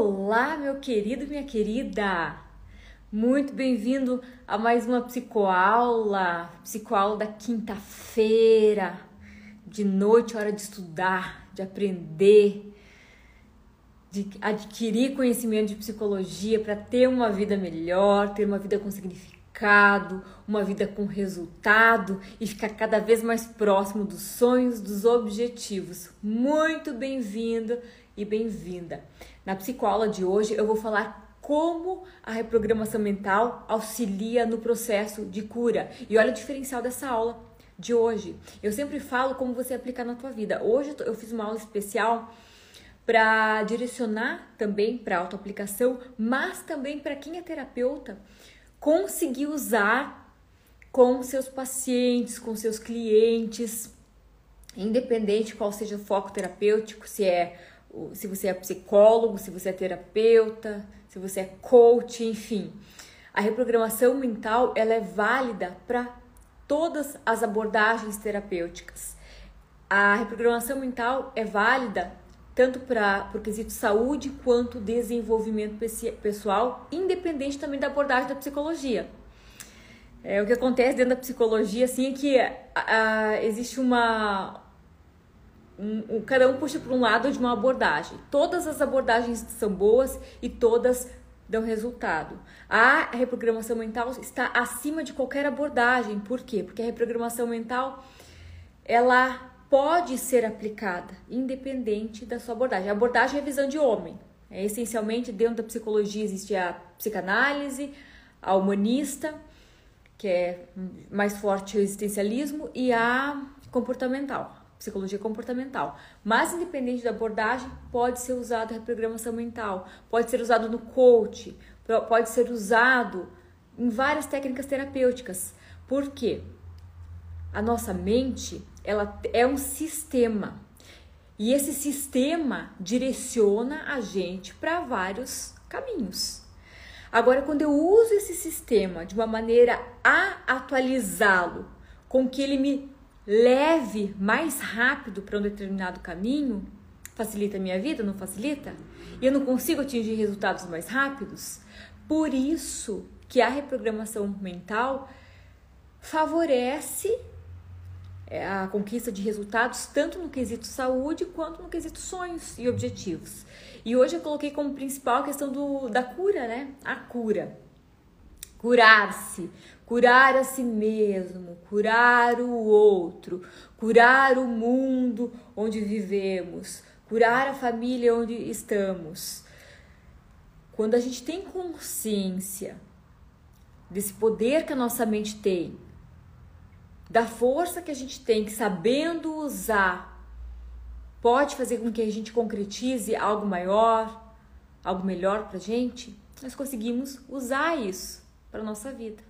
Olá, meu querido, minha querida! Muito bem-vindo a mais uma psicoaula, psicoaula da quinta-feira, de noite, hora de estudar, de aprender, de adquirir conhecimento de psicologia para ter uma vida melhor, ter uma vida com significado, uma vida com resultado e ficar cada vez mais próximo dos sonhos, dos objetivos. Muito bem-vindo e bem-vinda! Na psicoaula de hoje eu vou falar como a reprogramação mental auxilia no processo de cura. E olha o diferencial dessa aula de hoje. Eu sempre falo como você aplicar na tua vida. Hoje eu fiz uma aula especial para direcionar também para autoaplicação, mas também para quem é terapeuta conseguir usar com seus pacientes, com seus clientes, independente qual seja o foco terapêutico, se é se você é psicólogo, se você é terapeuta, se você é coach, enfim. A reprogramação mental ela é válida para todas as abordagens terapêuticas. A reprogramação mental é válida tanto para o quesito saúde quanto desenvolvimento pessoal, independente também da abordagem da psicologia. É, o que acontece dentro da psicologia assim é que a, a, existe uma um, um, cada um puxa para um lado de uma abordagem. Todas as abordagens são boas e todas dão resultado. A reprogramação mental está acima de qualquer abordagem. Por quê? Porque a reprogramação mental ela pode ser aplicada independente da sua abordagem. A abordagem é a visão de homem. É, essencialmente dentro da psicologia existe a psicanálise, a humanista, que é mais forte o existencialismo, e a comportamental psicologia comportamental. Mas independente da abordagem, pode ser usado reprogramação mental, pode ser usado no coach, pode ser usado em várias técnicas terapêuticas. Por quê? A nossa mente, ela é um sistema. E esse sistema direciona a gente para vários caminhos. Agora, quando eu uso esse sistema de uma maneira a atualizá-lo, com que ele me leve mais rápido para um determinado caminho, facilita a minha vida, não facilita? E eu não consigo atingir resultados mais rápidos? Por isso que a reprogramação mental favorece é, a conquista de resultados tanto no quesito saúde quanto no quesito sonhos e objetivos. E hoje eu coloquei como principal a questão do, da cura, né? A cura. Curar-se curar a si mesmo, curar o outro, curar o mundo onde vivemos, curar a família onde estamos. Quando a gente tem consciência desse poder que a nossa mente tem, da força que a gente tem, que sabendo usar, pode fazer com que a gente concretize algo maior, algo melhor para gente, nós conseguimos usar isso para nossa vida.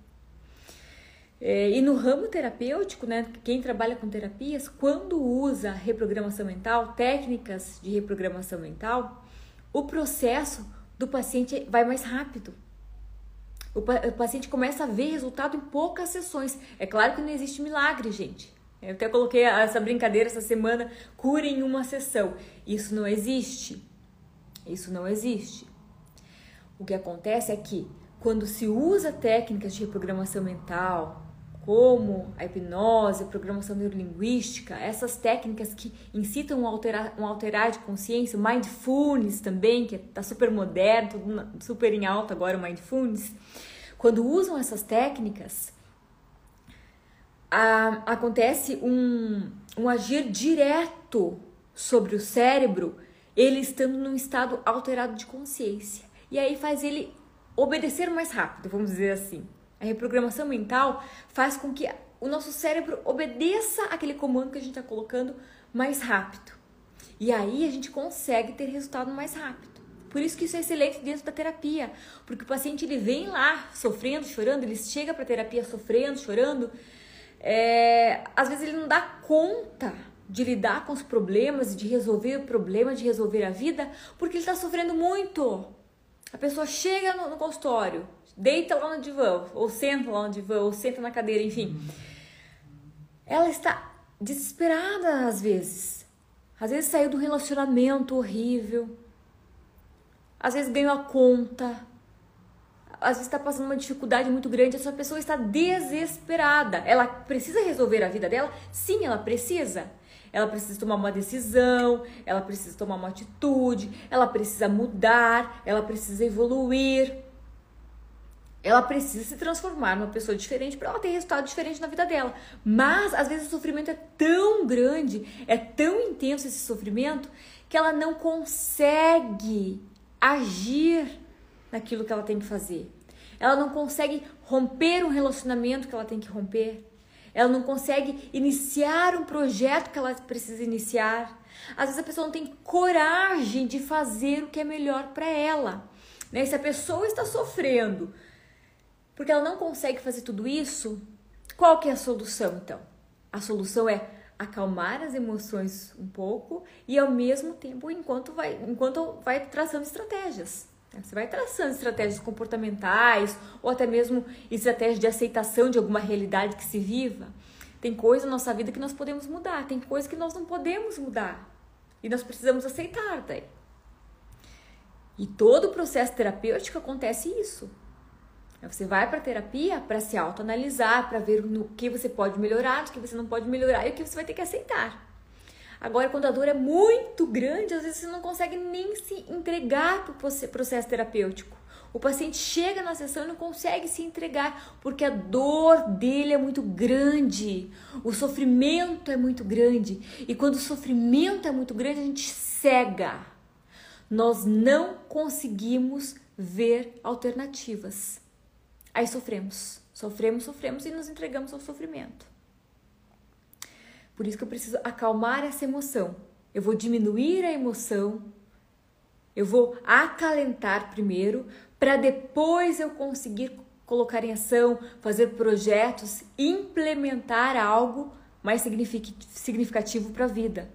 É, e no ramo terapêutico, né, quem trabalha com terapias, quando usa reprogramação mental, técnicas de reprogramação mental, o processo do paciente vai mais rápido. O, o paciente começa a ver resultado em poucas sessões. É claro que não existe milagre, gente. Eu até coloquei essa brincadeira essa semana, cura em uma sessão. Isso não existe. Isso não existe. O que acontece é que quando se usa técnicas de reprogramação mental, como a hipnose, a programação neurolinguística, essas técnicas que incitam um alterar, um alterar de consciência, o mindfulness também, que está super moderno, super em alta agora o mindfulness. Quando usam essas técnicas, a, acontece um, um agir direto sobre o cérebro, ele estando num estado alterado de consciência. E aí faz ele obedecer mais rápido, vamos dizer assim. A reprogramação mental faz com que o nosso cérebro obedeça aquele comando que a gente está colocando mais rápido. E aí a gente consegue ter resultado mais rápido. Por isso que isso é excelente dentro da terapia, porque o paciente ele vem lá sofrendo, chorando, ele chega para a terapia sofrendo, chorando, é, às vezes ele não dá conta de lidar com os problemas, de resolver o problema, de resolver a vida, porque ele está sofrendo muito. A pessoa chega no, no consultório, deita lá no divã, ou senta lá no divã, ou senta na cadeira, enfim. Ela está desesperada às vezes. Às vezes saiu do relacionamento horrível. às vezes ganhou a conta, às vezes está passando uma dificuldade muito grande, essa pessoa está desesperada. Ela precisa resolver a vida dela? Sim, ela precisa. Ela precisa tomar uma decisão, ela precisa tomar uma atitude, ela precisa mudar, ela precisa evoluir. Ela precisa se transformar numa pessoa diferente para ela ter resultado diferente na vida dela. Mas às vezes o sofrimento é tão grande, é tão intenso esse sofrimento, que ela não consegue agir naquilo que ela tem que fazer. Ela não consegue romper um relacionamento que ela tem que romper. Ela não consegue iniciar um projeto que ela precisa iniciar. Às vezes a pessoa não tem coragem de fazer o que é melhor para ela. Né? Se a pessoa está sofrendo porque ela não consegue fazer tudo isso, qual que é a solução então? A solução é acalmar as emoções um pouco e ao mesmo tempo enquanto vai enquanto vai traçando estratégias. Você vai traçando estratégias comportamentais ou até mesmo estratégias de aceitação de alguma realidade que se viva. Tem coisa na nossa vida que nós podemos mudar, tem coisa que nós não podemos mudar. E nós precisamos aceitar daí. E todo o processo terapêutico acontece isso. Você vai para terapia para se autoanalisar, para ver no que você pode melhorar, no que você não pode melhorar e o que você vai ter que aceitar. Agora, quando a dor é muito grande, às vezes você não consegue nem se entregar para o processo terapêutico. O paciente chega na sessão e não consegue se entregar porque a dor dele é muito grande, o sofrimento é muito grande. E quando o sofrimento é muito grande, a gente cega. Nós não conseguimos ver alternativas. Aí sofremos, sofremos, sofremos e nos entregamos ao sofrimento. Por isso que eu preciso acalmar essa emoção. Eu vou diminuir a emoção, eu vou acalentar primeiro, para depois eu conseguir colocar em ação, fazer projetos, implementar algo mais significativo para a vida.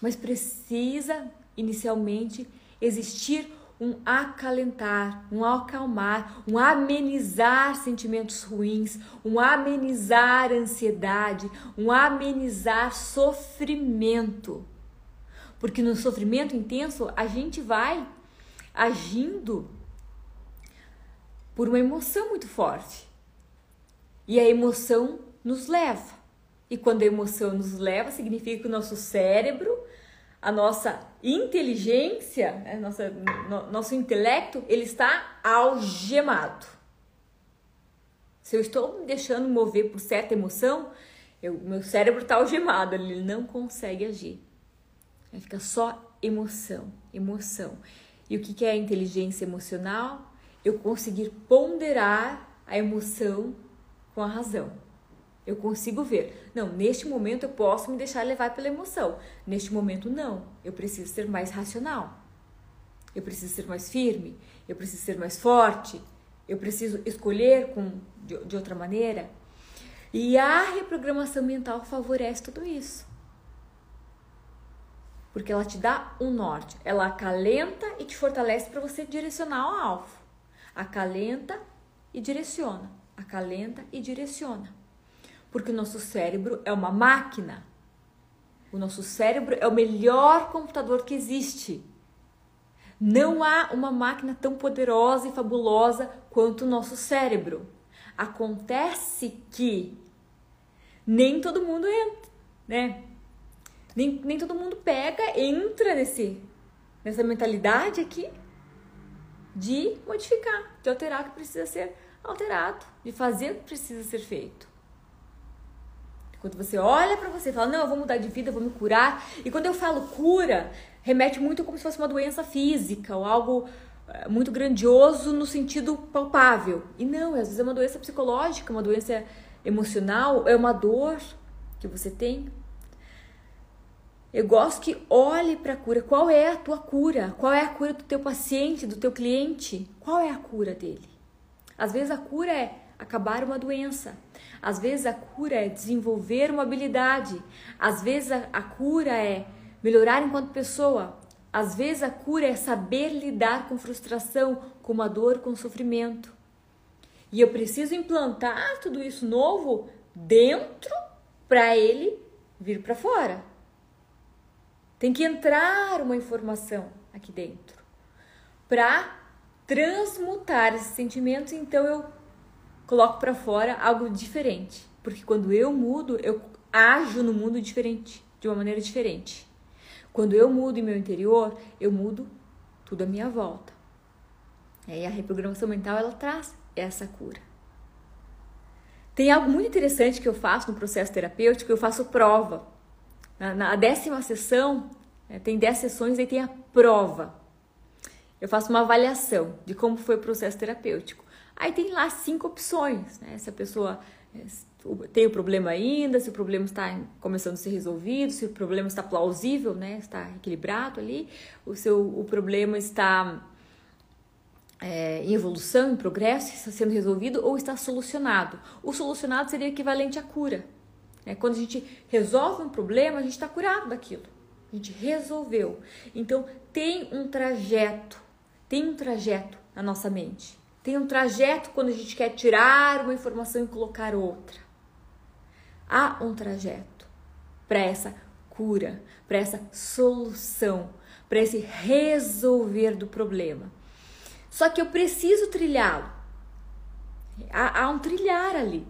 Mas precisa inicialmente existir um acalentar, um acalmar, um amenizar sentimentos ruins, um amenizar ansiedade, um amenizar sofrimento. Porque no sofrimento intenso a gente vai agindo por uma emoção muito forte. E a emoção nos leva. E quando a emoção nos leva, significa que o nosso cérebro a nossa inteligência, né, nossa, no, nosso intelecto, ele está algemado. Se eu estou me deixando mover por certa emoção, eu, meu cérebro está algemado, ele não consegue agir. Aí fica só emoção, emoção. E o que, que é inteligência emocional? Eu conseguir ponderar a emoção com a razão. Eu consigo ver. Não, neste momento eu posso me deixar levar pela emoção. Neste momento, não. Eu preciso ser mais racional. Eu preciso ser mais firme. Eu preciso ser mais forte. Eu preciso escolher com, de, de outra maneira. E a reprogramação mental favorece tudo isso. Porque ela te dá um norte. Ela acalenta e te fortalece para você direcionar ao alvo. Acalenta e direciona. Acalenta e direciona. Porque o nosso cérebro é uma máquina. O nosso cérebro é o melhor computador que existe. Não há uma máquina tão poderosa e fabulosa quanto o nosso cérebro. Acontece que nem todo mundo entra, né? Nem, nem todo mundo pega, entra nesse, nessa mentalidade aqui de modificar, de alterar o que precisa ser alterado, de fazer o que precisa ser feito. Quando você olha para você e fala, não, eu vou mudar de vida, eu vou me curar. E quando eu falo cura, remete muito como se fosse uma doença física ou algo eh, muito grandioso no sentido palpável. E não, às vezes é uma doença psicológica, uma doença emocional, é uma dor que você tem. Eu gosto que olhe para a cura. Qual é a tua cura? Qual é a cura do teu paciente, do teu cliente? Qual é a cura dele? Às vezes a cura é acabar uma doença. Às vezes a cura é desenvolver uma habilidade. Às vezes a, a cura é melhorar enquanto pessoa. Às vezes a cura é saber lidar com frustração, com uma dor, com sofrimento. E eu preciso implantar tudo isso novo dentro para ele vir para fora. Tem que entrar uma informação aqui dentro. para transmutar esses sentimentos, então eu coloco para fora algo diferente. Porque quando eu mudo, eu ajo no mundo diferente, de uma maneira diferente. Quando eu mudo em meu interior, eu mudo tudo à minha volta. E a reprogramação mental ela traz essa cura. Tem algo muito interessante que eu faço no processo terapêutico, eu faço prova. Na, na décima sessão, é, tem dez sessões e tem a prova. Eu faço uma avaliação de como foi o processo terapêutico. Aí tem lá cinco opções, né? Se a pessoa é, tem o problema ainda, se o problema está começando a ser resolvido, se o problema está plausível, né? Está equilibrado ali, o seu o problema está é, em evolução, em progresso, está sendo resolvido ou está solucionado. O solucionado seria equivalente à cura. É, quando a gente resolve um problema, a gente está curado daquilo. A gente resolveu. Então, tem um trajeto, tem um trajeto na nossa mente. Tem um trajeto quando a gente quer tirar uma informação e colocar outra. Há um trajeto para essa cura, para essa solução, para esse resolver do problema. Só que eu preciso trilhá-lo. Há, há um trilhar ali.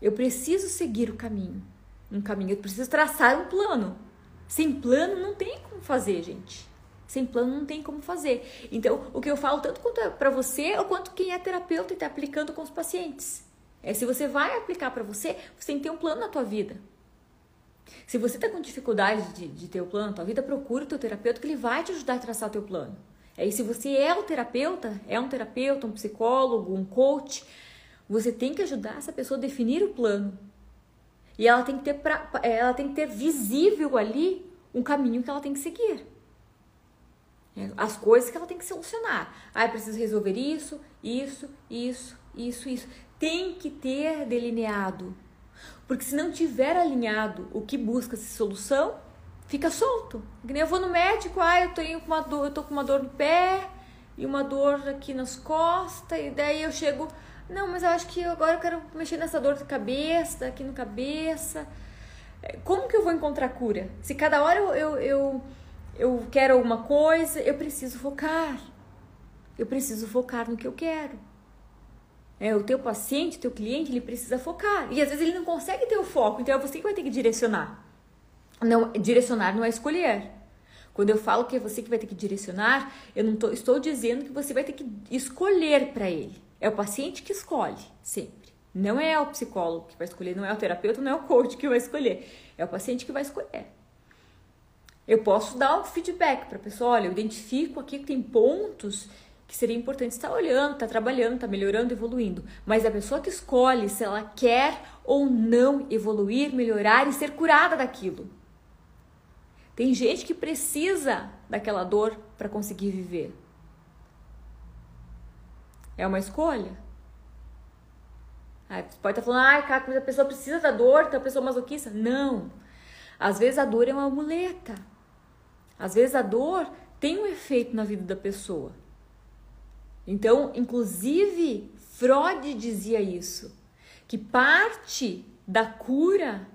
Eu preciso seguir o caminho. Um caminho, eu preciso traçar um plano. Sem plano não tem como fazer, gente. Sem plano não tem como fazer. Então, o que eu falo tanto quanto é para você ou quanto quem é terapeuta e está aplicando com os pacientes. É se você vai aplicar para você, você tem que ter um plano na tua vida. Se você está com dificuldade de, de ter o um plano na tua vida, procure o teu terapeuta que ele vai te ajudar a traçar o teu plano. É, e se você é o terapeuta, é um terapeuta, um psicólogo, um coach, você tem que ajudar essa pessoa a definir o plano. E ela tem que ter, pra, ela tem que ter visível ali um caminho que ela tem que seguir. As coisas que ela tem que solucionar. Ah, eu preciso resolver isso, isso, isso, isso, isso. Tem que ter delineado. Porque se não tiver alinhado o que busca-se solução, fica solto. Eu vou no médico, ah, eu tenho uma dor, eu tô com uma dor no pé e uma dor aqui nas costas, e daí eu chego, não, mas eu acho que agora eu quero mexer nessa dor de cabeça, aqui no cabeça. É, como que eu vou encontrar cura? Se cada hora eu, eu, eu, eu quero alguma coisa, eu preciso focar. Eu preciso focar no que eu quero. É, o teu paciente, o teu cliente, ele precisa focar. E às vezes ele não consegue ter o foco, então é você que vai ter que direcionar. Não, direcionar não é escolher. Quando eu falo que é você que vai ter que direcionar, eu não tô, estou dizendo que você vai ter que escolher para ele. É o paciente que escolhe, sempre. Não é o psicólogo que vai escolher, não é o terapeuta, não é o coach que vai escolher. É o paciente que vai escolher. Eu posso dar um feedback para a pessoa, olha, eu identifico aqui que tem pontos que seria importante estar olhando, estar trabalhando, estar melhorando, evoluindo. Mas a pessoa que escolhe se ela quer ou não evoluir, melhorar e ser curada daquilo. Tem gente que precisa daquela dor para conseguir viver. É uma escolha. Aí você pode estar falando, ai, cara, a pessoa precisa da dor, então a pessoa masoquista. Não. Às vezes a dor é uma muleta. Às vezes a dor tem um efeito na vida da pessoa. Então, inclusive, Freud dizia isso, que parte da cura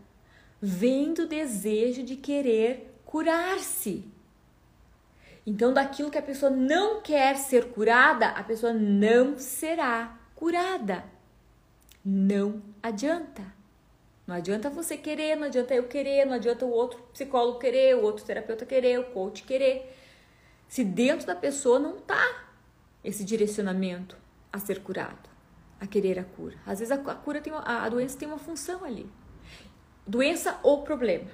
vem do desejo de querer curar-se. Então, daquilo que a pessoa não quer ser curada, a pessoa não será curada. Não adianta. Não adianta você querer, não adianta eu querer, não adianta o outro psicólogo querer, o outro terapeuta querer, o coach querer. Se dentro da pessoa não tá esse direcionamento a ser curado, a querer a cura. Às vezes a cura tem uma, a doença tem uma função ali. Doença ou problema.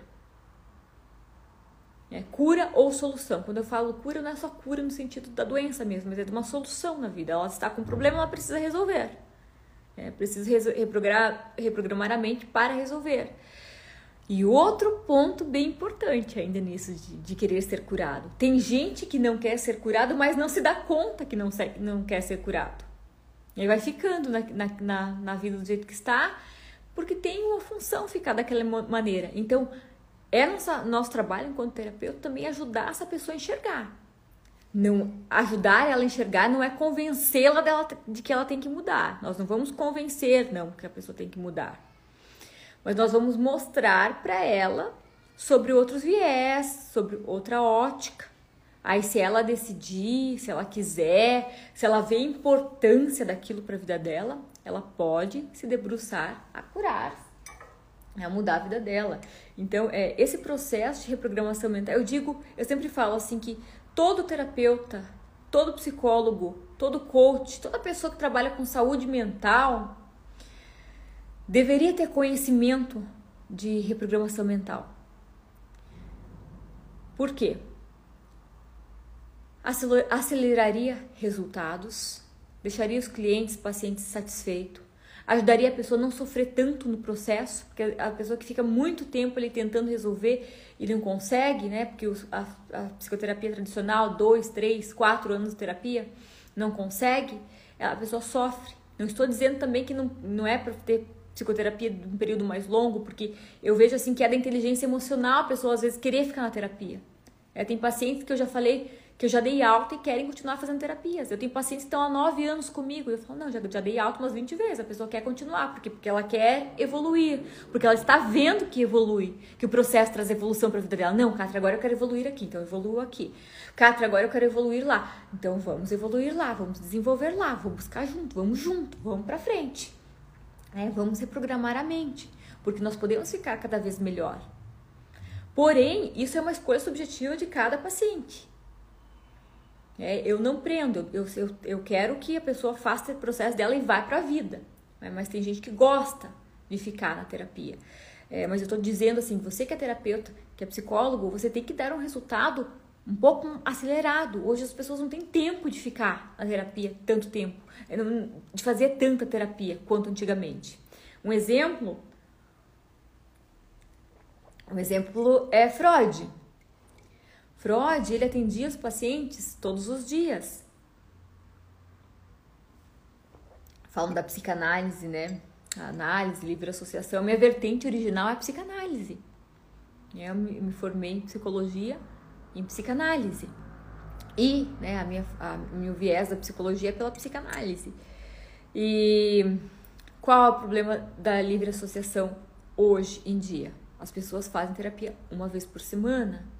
É, cura ou solução. Quando eu falo cura, não é só cura no sentido da doença mesmo, mas é de uma solução na vida. Ela está com um problema, ela precisa resolver. É, precisa reprogramar, reprogramar a mente para resolver. E outro ponto bem importante ainda nisso de, de, querer ser curado. Tem gente que não quer ser curado, mas não se dá conta que não, não quer ser curado. E aí vai ficando na, na, na vida do jeito que está, porque tem uma função ficar daquela maneira. Então, é nossa, nosso trabalho enquanto terapeuta também ajudar essa pessoa a enxergar. Não ajudar ela a enxergar não é convencê-la dela de que ela tem que mudar. Nós não vamos convencer não que a pessoa tem que mudar. Mas nós vamos mostrar para ela sobre outros viés, sobre outra ótica, Aí, se ela decidir, se ela quiser, se ela vê a importância daquilo para a vida dela, ela pode se debruçar a curar, a mudar a vida dela. Então, é, esse processo de reprogramação mental, eu digo, eu sempre falo assim que todo terapeuta, todo psicólogo, todo coach, toda pessoa que trabalha com saúde mental deveria ter conhecimento de reprogramação mental. Por quê? aceleraria resultados, deixaria os clientes, pacientes satisfeitos, ajudaria a pessoa a não sofrer tanto no processo, porque a pessoa que fica muito tempo ali tentando resolver e não consegue, né? Porque a, a psicoterapia tradicional, dois, três, quatro anos de terapia, não consegue, a pessoa sofre. Não estou dizendo também que não, não é para ter psicoterapia de um período mais longo, porque eu vejo assim que é da inteligência emocional a pessoa às vezes querer ficar na terapia. É, tem pacientes que eu já falei que eu já dei alta e querem continuar fazendo terapias. Eu tenho pacientes que estão há nove anos comigo. Eu falo, não, já, já dei alta umas 20 vezes. A pessoa quer continuar. Por quê? Porque ela quer evoluir. Porque ela está vendo que evolui. Que o processo traz evolução para a vida dela. Não, Catra, agora eu quero evoluir aqui. Então eu evoluo aqui. Catra, agora eu quero evoluir lá. Então vamos evoluir lá. Vamos desenvolver lá. Vamos buscar junto. Vamos junto. Vamos para frente. É, vamos reprogramar a mente. Porque nós podemos ficar cada vez melhor. Porém, isso é uma escolha subjetiva de cada paciente. É, eu não prendo, eu, eu, eu quero que a pessoa faça o processo dela e vá para a vida. Né? Mas tem gente que gosta de ficar na terapia. É, mas eu estou dizendo assim, você que é terapeuta, que é psicólogo, você tem que dar um resultado um pouco acelerado. Hoje as pessoas não têm tempo de ficar na terapia tanto tempo, é, de fazer tanta terapia quanto antigamente. Um exemplo, um exemplo é Freud. Freud, ele atendia os pacientes todos os dias. Falam da psicanálise, né? A análise, livre associação. Minha vertente original é a psicanálise. Eu me formei em psicologia em psicanálise. E né, a minha, a, meu viés da psicologia é pela psicanálise. E qual é o problema da livre associação hoje em dia? As pessoas fazem terapia uma vez por semana,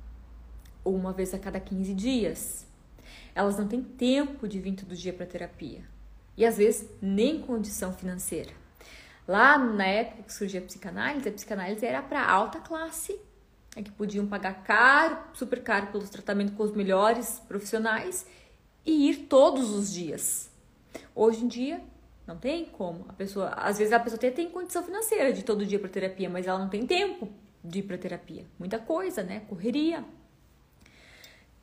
ou uma vez a cada 15 dias. Elas não têm tempo de vir todo dia para terapia e às vezes nem condição financeira. Lá na época que surgia a psicanálise, a psicanálise era para alta classe, é que podiam pagar caro, super caro pelos tratamentos com os melhores profissionais e ir todos os dias. Hoje em dia não tem como. A pessoa, às vezes a pessoa até tem condição financeira de todo dia para terapia, mas ela não tem tempo de ir para terapia. Muita coisa, né? Correria.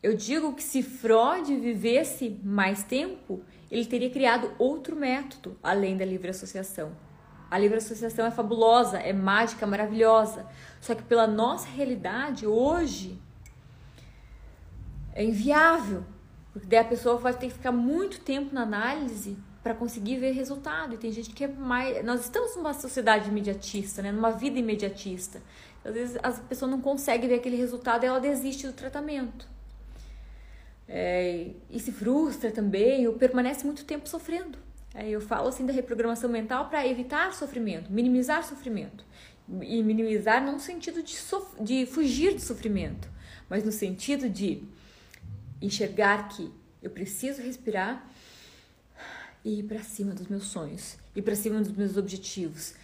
Eu digo que se Freud vivesse mais tempo, ele teria criado outro método além da livre associação. A livre associação é fabulosa, é mágica, maravilhosa. Só que pela nossa realidade hoje é inviável. Porque daí a pessoa vai ter que ficar muito tempo na análise para conseguir ver resultado. E tem gente que é mais. Nós estamos numa sociedade imediatista, né? numa vida imediatista. Às vezes a pessoa não consegue ver aquele resultado e ela desiste do tratamento é, e se frustra também, ou permanece muito tempo sofrendo. É, eu falo assim da reprogramação mental para evitar sofrimento, minimizar sofrimento. E minimizar não no sentido de, de fugir do sofrimento, mas no sentido de enxergar que eu preciso respirar e ir para cima dos meus sonhos, ir para cima dos meus objetivos,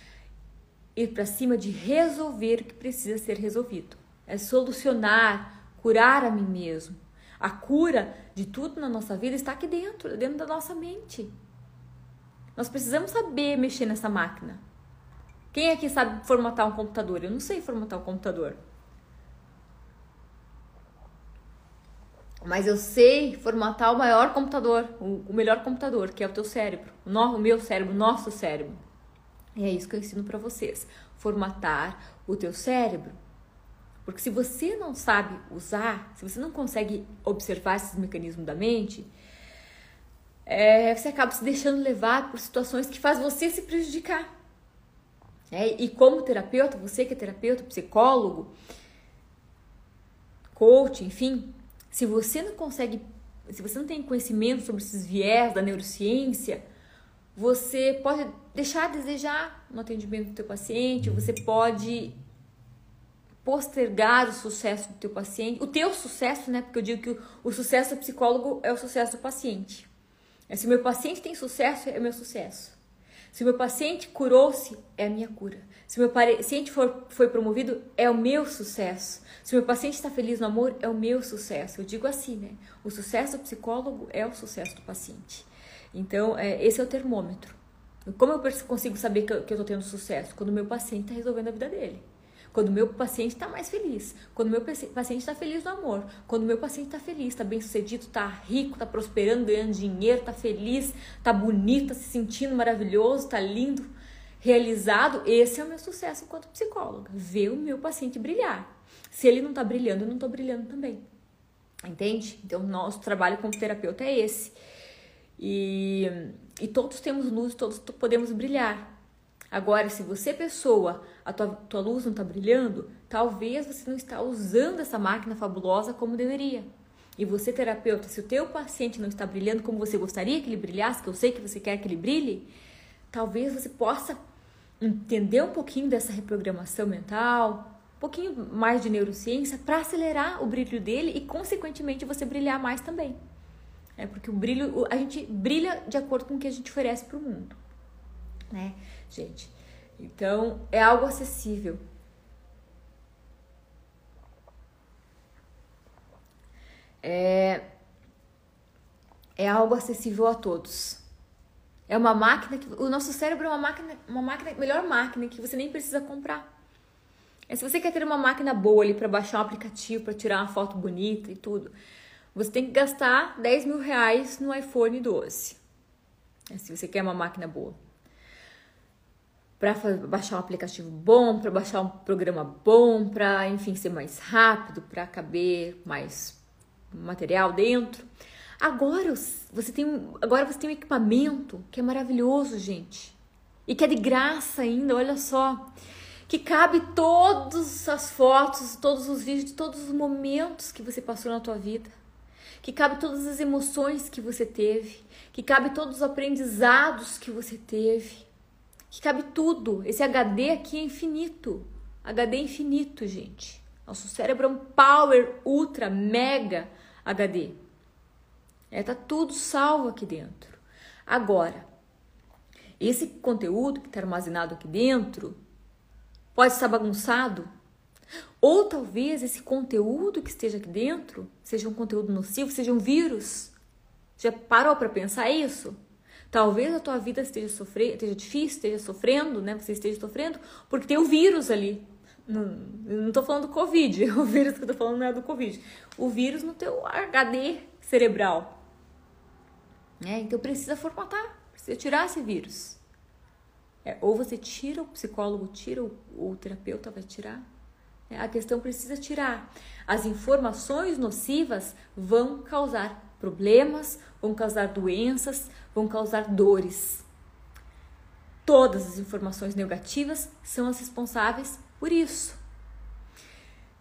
ir para cima de resolver o que precisa ser resolvido. É solucionar, curar a mim mesmo, a cura de tudo na nossa vida está aqui dentro, dentro da nossa mente. Nós precisamos saber mexer nessa máquina. Quem aqui sabe formatar um computador? Eu não sei formatar um computador. Mas eu sei formatar o maior computador, o melhor computador, que é o teu cérebro, o meu cérebro, o nosso cérebro. E é isso que eu ensino para vocês: formatar o teu cérebro. Porque se você não sabe usar, se você não consegue observar esses mecanismos da mente, é, você acaba se deixando levar por situações que faz você se prejudicar. É, e como terapeuta, você que é terapeuta, psicólogo, coach, enfim, se você não consegue, se você não tem conhecimento sobre esses viés da neurociência, você pode deixar a desejar no atendimento do teu paciente, você pode postergar o sucesso do teu paciente, o teu sucesso, né? Porque eu digo que o, o sucesso do psicólogo é o sucesso do paciente. É, se o meu paciente tem sucesso, é o meu sucesso. Se o meu paciente curou-se, é a minha cura. Se o meu paciente for, foi promovido, é o meu sucesso. Se o meu paciente está feliz no amor, é o meu sucesso. Eu digo assim, né? O sucesso do psicólogo é o sucesso do paciente. Então, é, esse é o termômetro. Como eu consigo saber que eu estou tendo sucesso? Quando o meu paciente está resolvendo a vida dele. Quando o meu paciente está mais feliz. Quando o meu paciente está feliz no amor. Quando o meu paciente está feliz, está bem sucedido, está rico, está prosperando, ganhando dinheiro, está feliz, está bonito, está se sentindo maravilhoso, está lindo, realizado. Esse é o meu sucesso enquanto psicóloga. Ver o meu paciente brilhar. Se ele não está brilhando, eu não estou brilhando também. Entende? Então, nosso trabalho como terapeuta é esse. E, e todos temos luz, todos podemos brilhar. Agora, se você, pessoa, a tua, tua luz não está brilhando, talvez você não está usando essa máquina fabulosa como deveria. E você, terapeuta, se o teu paciente não está brilhando como você gostaria que ele brilhasse, que eu sei que você quer que ele brilhe, talvez você possa entender um pouquinho dessa reprogramação mental, um pouquinho mais de neurociência para acelerar o brilho dele e, consequentemente, você brilhar mais também. É porque o brilho, a gente brilha de acordo com o que a gente oferece para o mundo, né, gente? Então, é algo acessível. É, é algo acessível a todos. É uma máquina que o nosso cérebro é uma máquina, uma máquina, melhor máquina que você nem precisa comprar. É se você quer ter uma máquina boa ali para baixar um aplicativo, para tirar uma foto bonita e tudo, você tem que gastar 10 mil reais no iPhone 12. É, se você quer uma máquina boa. Para baixar um aplicativo bom, para baixar um programa bom, para, enfim, ser mais rápido, para caber mais material dentro. Agora você tem, agora você tem um equipamento que é maravilhoso, gente. E que é de graça ainda, olha só que cabe todas as fotos, todos os vídeos de todos os momentos que você passou na tua vida, que cabe todas as emoções que você teve, que cabe todos os aprendizados que você teve, que cabe tudo. Esse HD aqui é infinito, HD é infinito, gente. Nosso cérebro é um power ultra mega HD. É, tá tudo salvo aqui dentro. Agora, esse conteúdo que está armazenado aqui dentro, pode estar bagunçado. Ou talvez esse conteúdo que esteja aqui dentro seja um conteúdo nocivo, seja um vírus. Já parou para pensar isso? Talvez a tua vida esteja sofrendo, esteja difícil, esteja sofrendo, né? Você esteja sofrendo porque tem o vírus ali. Não, não tô falando do Covid, o vírus que eu tô falando não é do Covid. O vírus no teu HD cerebral. É, então precisa formatar, precisa tirar esse vírus. É, ou você tira, o psicólogo tira, o, o terapeuta vai tirar. É, a questão precisa tirar. As informações nocivas vão causar problemas, vão causar doenças, vão causar dores. Todas as informações negativas são as responsáveis por isso.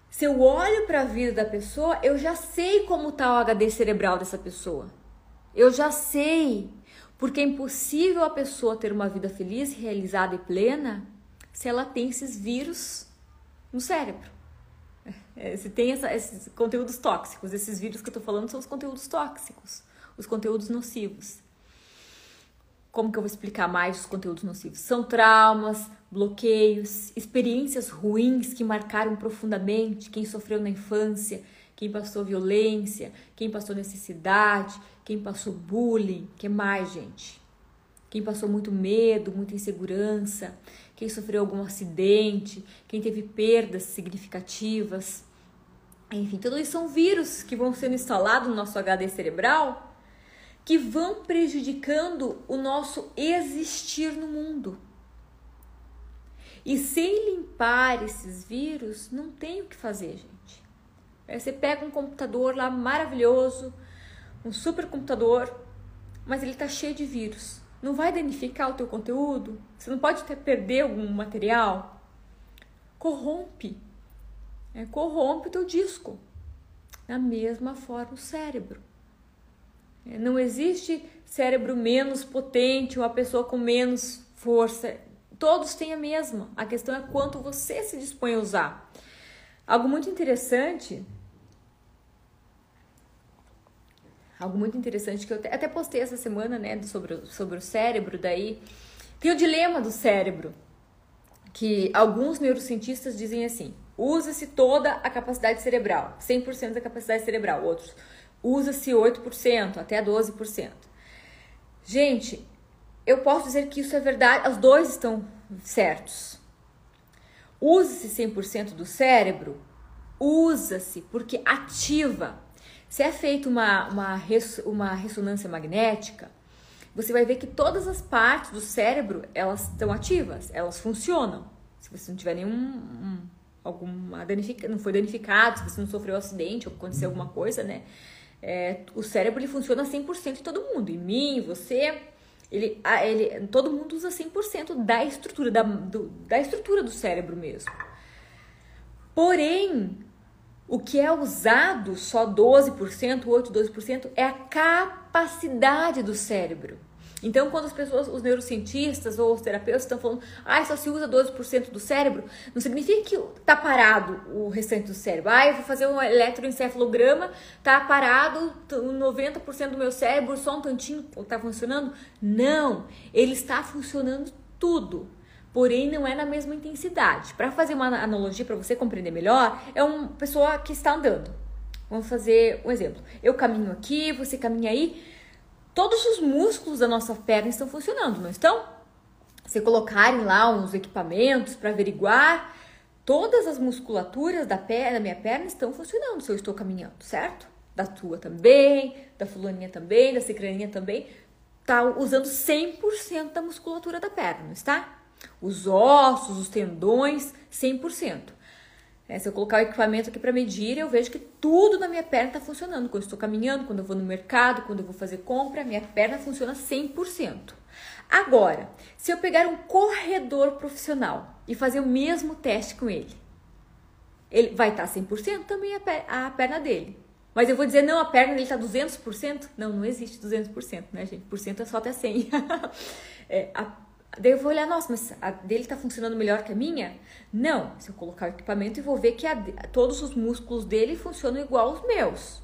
Se eu olho para a vida da pessoa, eu já sei como está o HD cerebral dessa pessoa. Eu já sei porque é impossível a pessoa ter uma vida feliz, realizada e plena se ela tem esses vírus no cérebro. É, se tem essa, esses conteúdos tóxicos, esses vírus que eu tô falando são os conteúdos tóxicos, os conteúdos nocivos. Como que eu vou explicar mais os conteúdos nocivos? São traumas, bloqueios, experiências ruins que marcaram profundamente quem sofreu na infância, quem passou violência, quem passou necessidade, quem passou bullying, que mais, gente? Quem passou muito medo, muita insegurança, quem sofreu algum acidente, quem teve perdas significativas. Enfim, tudo isso são vírus que vão sendo instalados no nosso HD cerebral que vão prejudicando o nosso existir no mundo. E sem limpar esses vírus, não tem o que fazer, gente. Você pega um computador lá maravilhoso, um supercomputador, mas ele está cheio de vírus. Não vai danificar o teu conteúdo? Você não pode ter, perder algum material? Corrompe. É, corrompe o teu disco. Da mesma forma o cérebro. É, não existe cérebro menos potente, uma pessoa com menos força. Todos têm a mesma. A questão é quanto você se dispõe a usar. Algo muito interessante. Algo muito interessante que eu até postei essa semana, né, sobre, sobre o cérebro, daí. Tem o dilema do cérebro, que alguns neurocientistas dizem assim: usa-se toda a capacidade cerebral, 100% da capacidade cerebral, outros usa-se 8%, até 12%. Gente, eu posso dizer que isso é verdade, os dois estão certos. Usa-se 100% do cérebro? Usa-se, porque ativa. Se é feita uma, uma, uma ressonância magnética, você vai ver que todas as partes do cérebro, elas estão ativas, elas funcionam. Se você não tiver nenhum... Um, alguma danific... não foi danificado, se você não sofreu um acidente ou aconteceu alguma coisa, né? É, o cérebro ele funciona 100% em todo mundo, em mim, você, ele, ele, todo mundo usa 100% da estrutura, da, do, da estrutura do cérebro mesmo. Porém, o que é usado só 12%, 8, 12% é a capacidade do cérebro. Então, quando as pessoas, os neurocientistas ou os terapeutas estão falando, ah, só se usa 12% do cérebro, não significa que tá parado o restante do cérebro. Ah, eu vou fazer um eletroencefalograma, tá parado 90% do meu cérebro, só um tantinho tá funcionando. Não, ele está funcionando tudo. Porém, não é na mesma intensidade. Para fazer uma analogia para você compreender melhor, é uma pessoa que está andando. Vamos fazer um exemplo. Eu caminho aqui, você caminha aí todos os músculos da nossa perna estão funcionando, não estão? Se colocarem lá uns equipamentos para averiguar, todas as musculaturas da, perna, da minha perna estão funcionando se eu estou caminhando, certo? Da tua também, da fulaninha também, da cicraninha também. Tá usando 100% da musculatura da perna, não está? Os ossos, os tendões, 100%. É, se eu colocar o equipamento aqui para medir, eu vejo que tudo na minha perna está funcionando. Quando eu estou caminhando, quando eu vou no mercado, quando eu vou fazer compra, minha perna funciona 100%. Agora, se eu pegar um corredor profissional e fazer o mesmo teste com ele, ele vai estar tá 100% também a, perna dele. Mas eu vou dizer, não, a perna dele está 200%? Não, não existe 200%, né, gente? Por cento é só até 100. é, a Daí eu vou olhar, nossa, mas a dele está funcionando melhor que a minha? Não, se eu colocar o equipamento e vou ver que a, todos os músculos dele funcionam igual aos meus.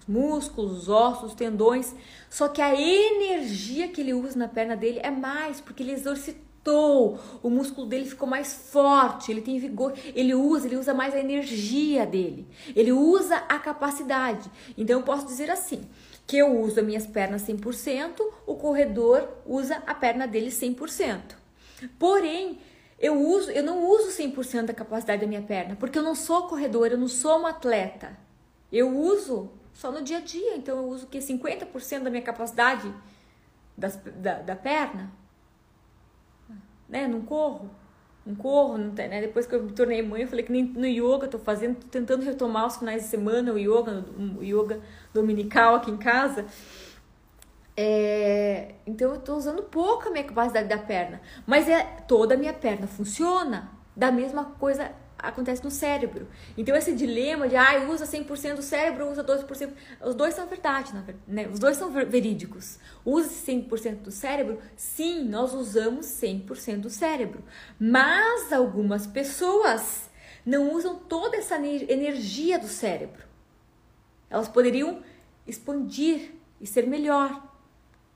Os músculos, os ossos, os tendões. Só que a energia que ele usa na perna dele é mais, porque ele exercitou. O músculo dele ficou mais forte, ele tem vigor, ele usa, ele usa mais a energia dele. Ele usa a capacidade. Então eu posso dizer assim: que eu uso as minhas pernas 100%, o corredor usa a perna dele 100%. Porém, eu uso, eu não uso 100% da capacidade da minha perna, porque eu não sou corredor, eu não sou uma atleta. Eu uso só no dia a dia, então eu uso que 50% da minha capacidade das, da, da perna, né? Não corro não tem, né? Depois que eu me tornei mãe, eu falei que nem no yoga, tô fazendo, tô tentando retomar os finais de semana o yoga, o yoga dominical aqui em casa. É, então eu tô usando pouco a minha capacidade da perna, mas é toda a minha perna funciona da mesma coisa acontece no cérebro. Então esse dilema de ah, usa 100% do cérebro, usa 12%, os dois são verdade, né? Os dois são verídicos. Usa 100% do cérebro? Sim, nós usamos 100% do cérebro. Mas algumas pessoas não usam toda essa energia do cérebro. Elas poderiam expandir e ser melhor.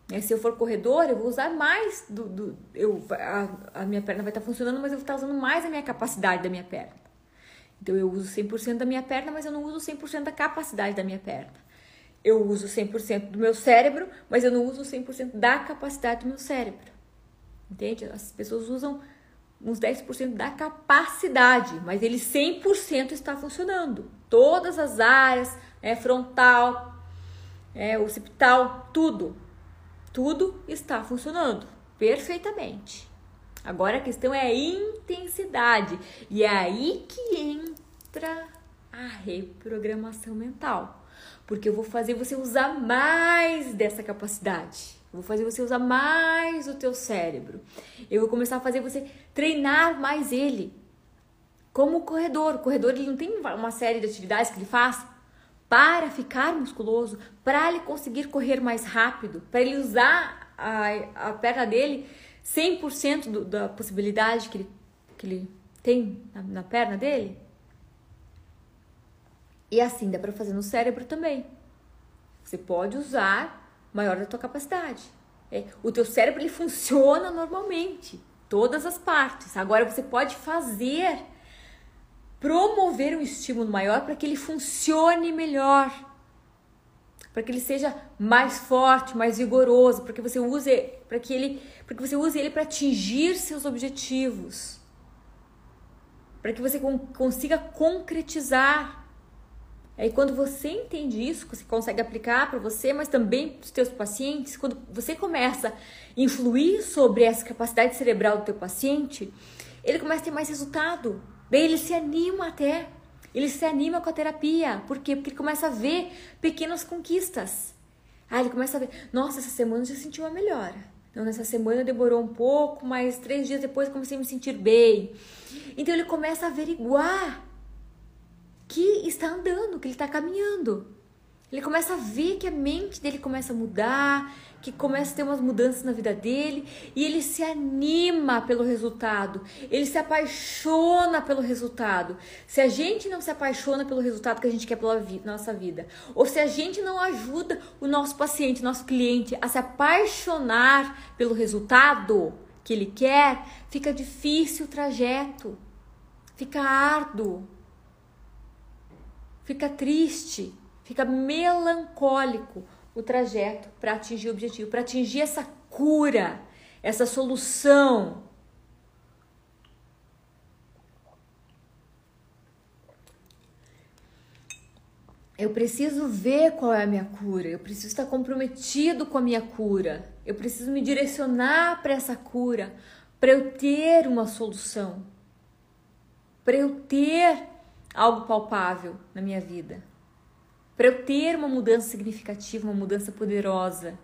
Né? Se eu for corredor, eu vou usar mais do. do eu, a, a minha perna vai estar funcionando, mas eu vou estar usando mais a minha capacidade da minha perna. Então eu uso 100% da minha perna, mas eu não uso 100% da capacidade da minha perna. Eu uso 100% do meu cérebro, mas eu não uso 100% da capacidade do meu cérebro. Entende? As pessoas usam uns 10% da capacidade, mas ele 100% está funcionando. Todas as áreas, é, frontal, é, occipital, tudo tudo está funcionando perfeitamente. Agora a questão é a intensidade. E é aí que entra a reprogramação mental. Porque eu vou fazer você usar mais dessa capacidade. Eu vou fazer você usar mais o teu cérebro. Eu vou começar a fazer você treinar mais ele. Como o corredor. O corredor ele não tem uma série de atividades que ele faz para ficar musculoso, para ele conseguir correr mais rápido, para ele usar a, a perna dele 100% do, da possibilidade que ele, que ele tem na, na perna dele? E assim dá para fazer no cérebro também. Você pode usar maior da tua capacidade. É, o teu cérebro ele funciona normalmente, todas as partes. Agora você pode fazer promover um estímulo maior para que ele funcione melhor, para que ele seja mais forte, mais vigoroso, para que você use, para que ele, para que você use ele para atingir seus objetivos, para que você consiga concretizar. Aí quando você entende isso, você consegue aplicar para você, mas também para os teus pacientes, quando você começa a influir sobre essa capacidade cerebral do teu paciente, ele começa a ter mais resultado. Daí ele se anima até. Ele se anima com a terapia. Por quê? Porque ele começa a ver pequenas conquistas. Ah, ele começa a ver, nossa, essa semana eu já senti uma melhora. Então, nessa semana demorou um pouco, mas três dias depois comecei a me sentir bem. Então, ele começa a averiguar que está andando, que ele está caminhando. Ele começa a ver que a mente dele começa a mudar, que começa a ter umas mudanças na vida dele e ele se anima pelo resultado, ele se apaixona pelo resultado. Se a gente não se apaixona pelo resultado que a gente quer pela vida, nossa vida, ou se a gente não ajuda o nosso paciente, nosso cliente a se apaixonar pelo resultado que ele quer, fica difícil o trajeto, fica árduo, fica triste, fica melancólico o trajeto para atingir o objetivo, para atingir essa cura, essa solução. Eu preciso ver qual é a minha cura, eu preciso estar comprometido com a minha cura, eu preciso me direcionar para essa cura, para eu ter uma solução, para eu ter algo palpável na minha vida para eu ter uma mudança significativa, uma mudança poderosa.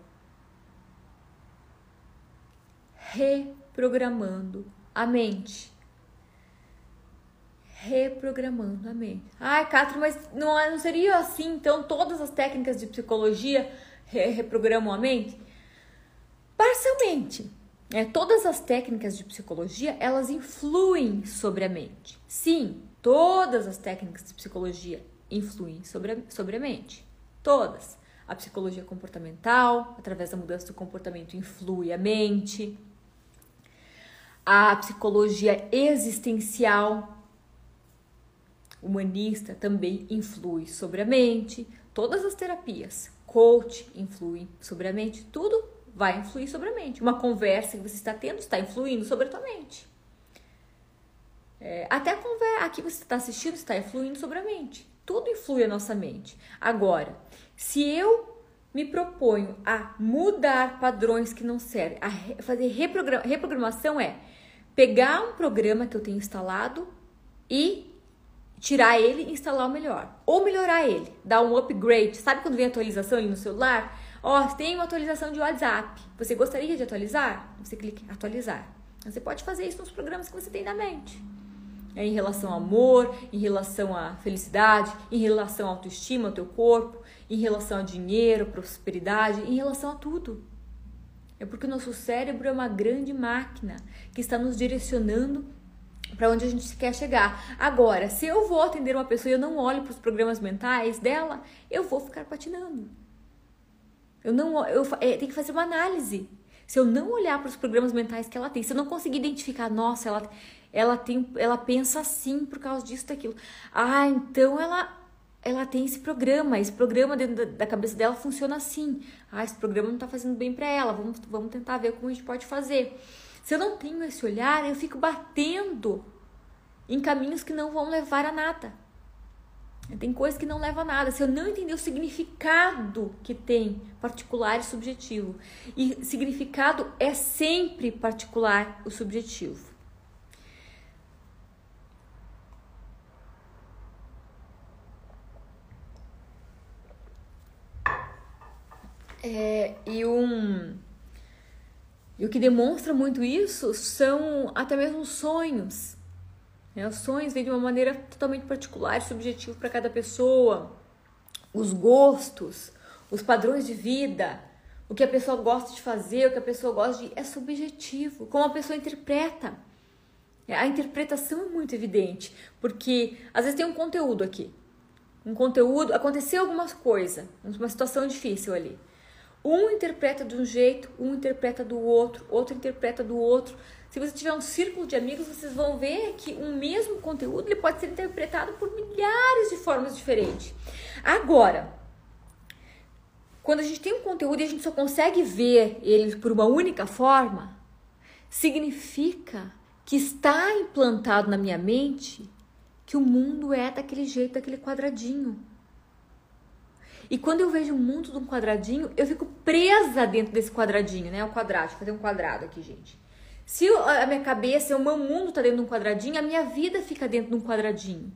Reprogramando a mente. Reprogramando a mente. Ai, Catra, mas não, não seria assim, então, todas as técnicas de psicologia re reprogramam a mente? Parcialmente. É, todas as técnicas de psicologia, elas influem sobre a mente. Sim, todas as técnicas de psicologia influem sobre a, sobre a mente. Todas. A psicologia comportamental, através da mudança do comportamento, influi a mente. A psicologia existencial, humanista, também influi sobre a mente. Todas as terapias, coach, influem sobre a mente. Tudo vai influir sobre a mente. Uma conversa que você está tendo está influindo sobre a tua mente. É, até a conversa aqui você está assistindo está influindo sobre a mente. Tudo influi a nossa mente. Agora, se eu me proponho a mudar padrões que não servem, a fazer reprograma, reprogramação é pegar um programa que eu tenho instalado e tirar ele e instalar o melhor. Ou melhorar ele, dar um upgrade. Sabe quando vem atualização ali no celular? Ó, oh, tem uma atualização de WhatsApp. Você gostaria de atualizar? Você clica em atualizar. Você pode fazer isso nos programas que você tem na mente é, em relação ao amor, em relação à felicidade, em relação à autoestima, ao teu corpo, em relação a dinheiro, prosperidade, em relação a tudo. É porque o nosso cérebro é uma grande máquina que está nos direcionando para onde a gente quer chegar. Agora, se eu vou atender uma pessoa e eu não olho para os programas mentais dela, eu vou ficar patinando. Eu não, eu, é, tem que fazer uma análise. Se eu não olhar para os programas mentais que ela tem, se eu não conseguir identificar, nossa, ela, ela tem, ela pensa assim por causa disso, daquilo. Ah, então ela ela tem esse programa, esse programa dentro da, cabeça dela funciona assim. Ah, esse programa não está fazendo bem para ela, vamos, vamos tentar ver como a gente pode fazer. Se eu não tenho esse olhar, eu fico batendo em caminhos que não vão levar a nada. Tem coisas que não levam a nada. Se eu não entender o significado que tem particular e subjetivo, e significado é sempre particular o subjetivo. É, e, um, e o que demonstra muito isso são até mesmo sonhos. Né? Os sonhos vêm de uma maneira totalmente particular e subjetiva para cada pessoa. Os gostos, os padrões de vida, o que a pessoa gosta de fazer, o que a pessoa gosta de. é subjetivo, como a pessoa interpreta. A interpretação é muito evidente, porque às vezes tem um conteúdo aqui. um conteúdo, aconteceu alguma coisa, uma situação difícil ali. Um interpreta de um jeito, um interpreta do outro, outro interpreta do outro. Se você tiver um círculo de amigos, vocês vão ver que um mesmo conteúdo ele pode ser interpretado por milhares de formas diferentes. Agora, quando a gente tem um conteúdo e a gente só consegue ver ele por uma única forma, significa que está implantado na minha mente que o mundo é daquele jeito, daquele quadradinho. E quando eu vejo o mundo de um quadradinho, eu fico presa dentro desse quadradinho, né? O quadrado, vou fazer um quadrado aqui, gente. Se a minha cabeça, o meu mundo está dentro de um quadradinho, a minha vida fica dentro de um quadradinho.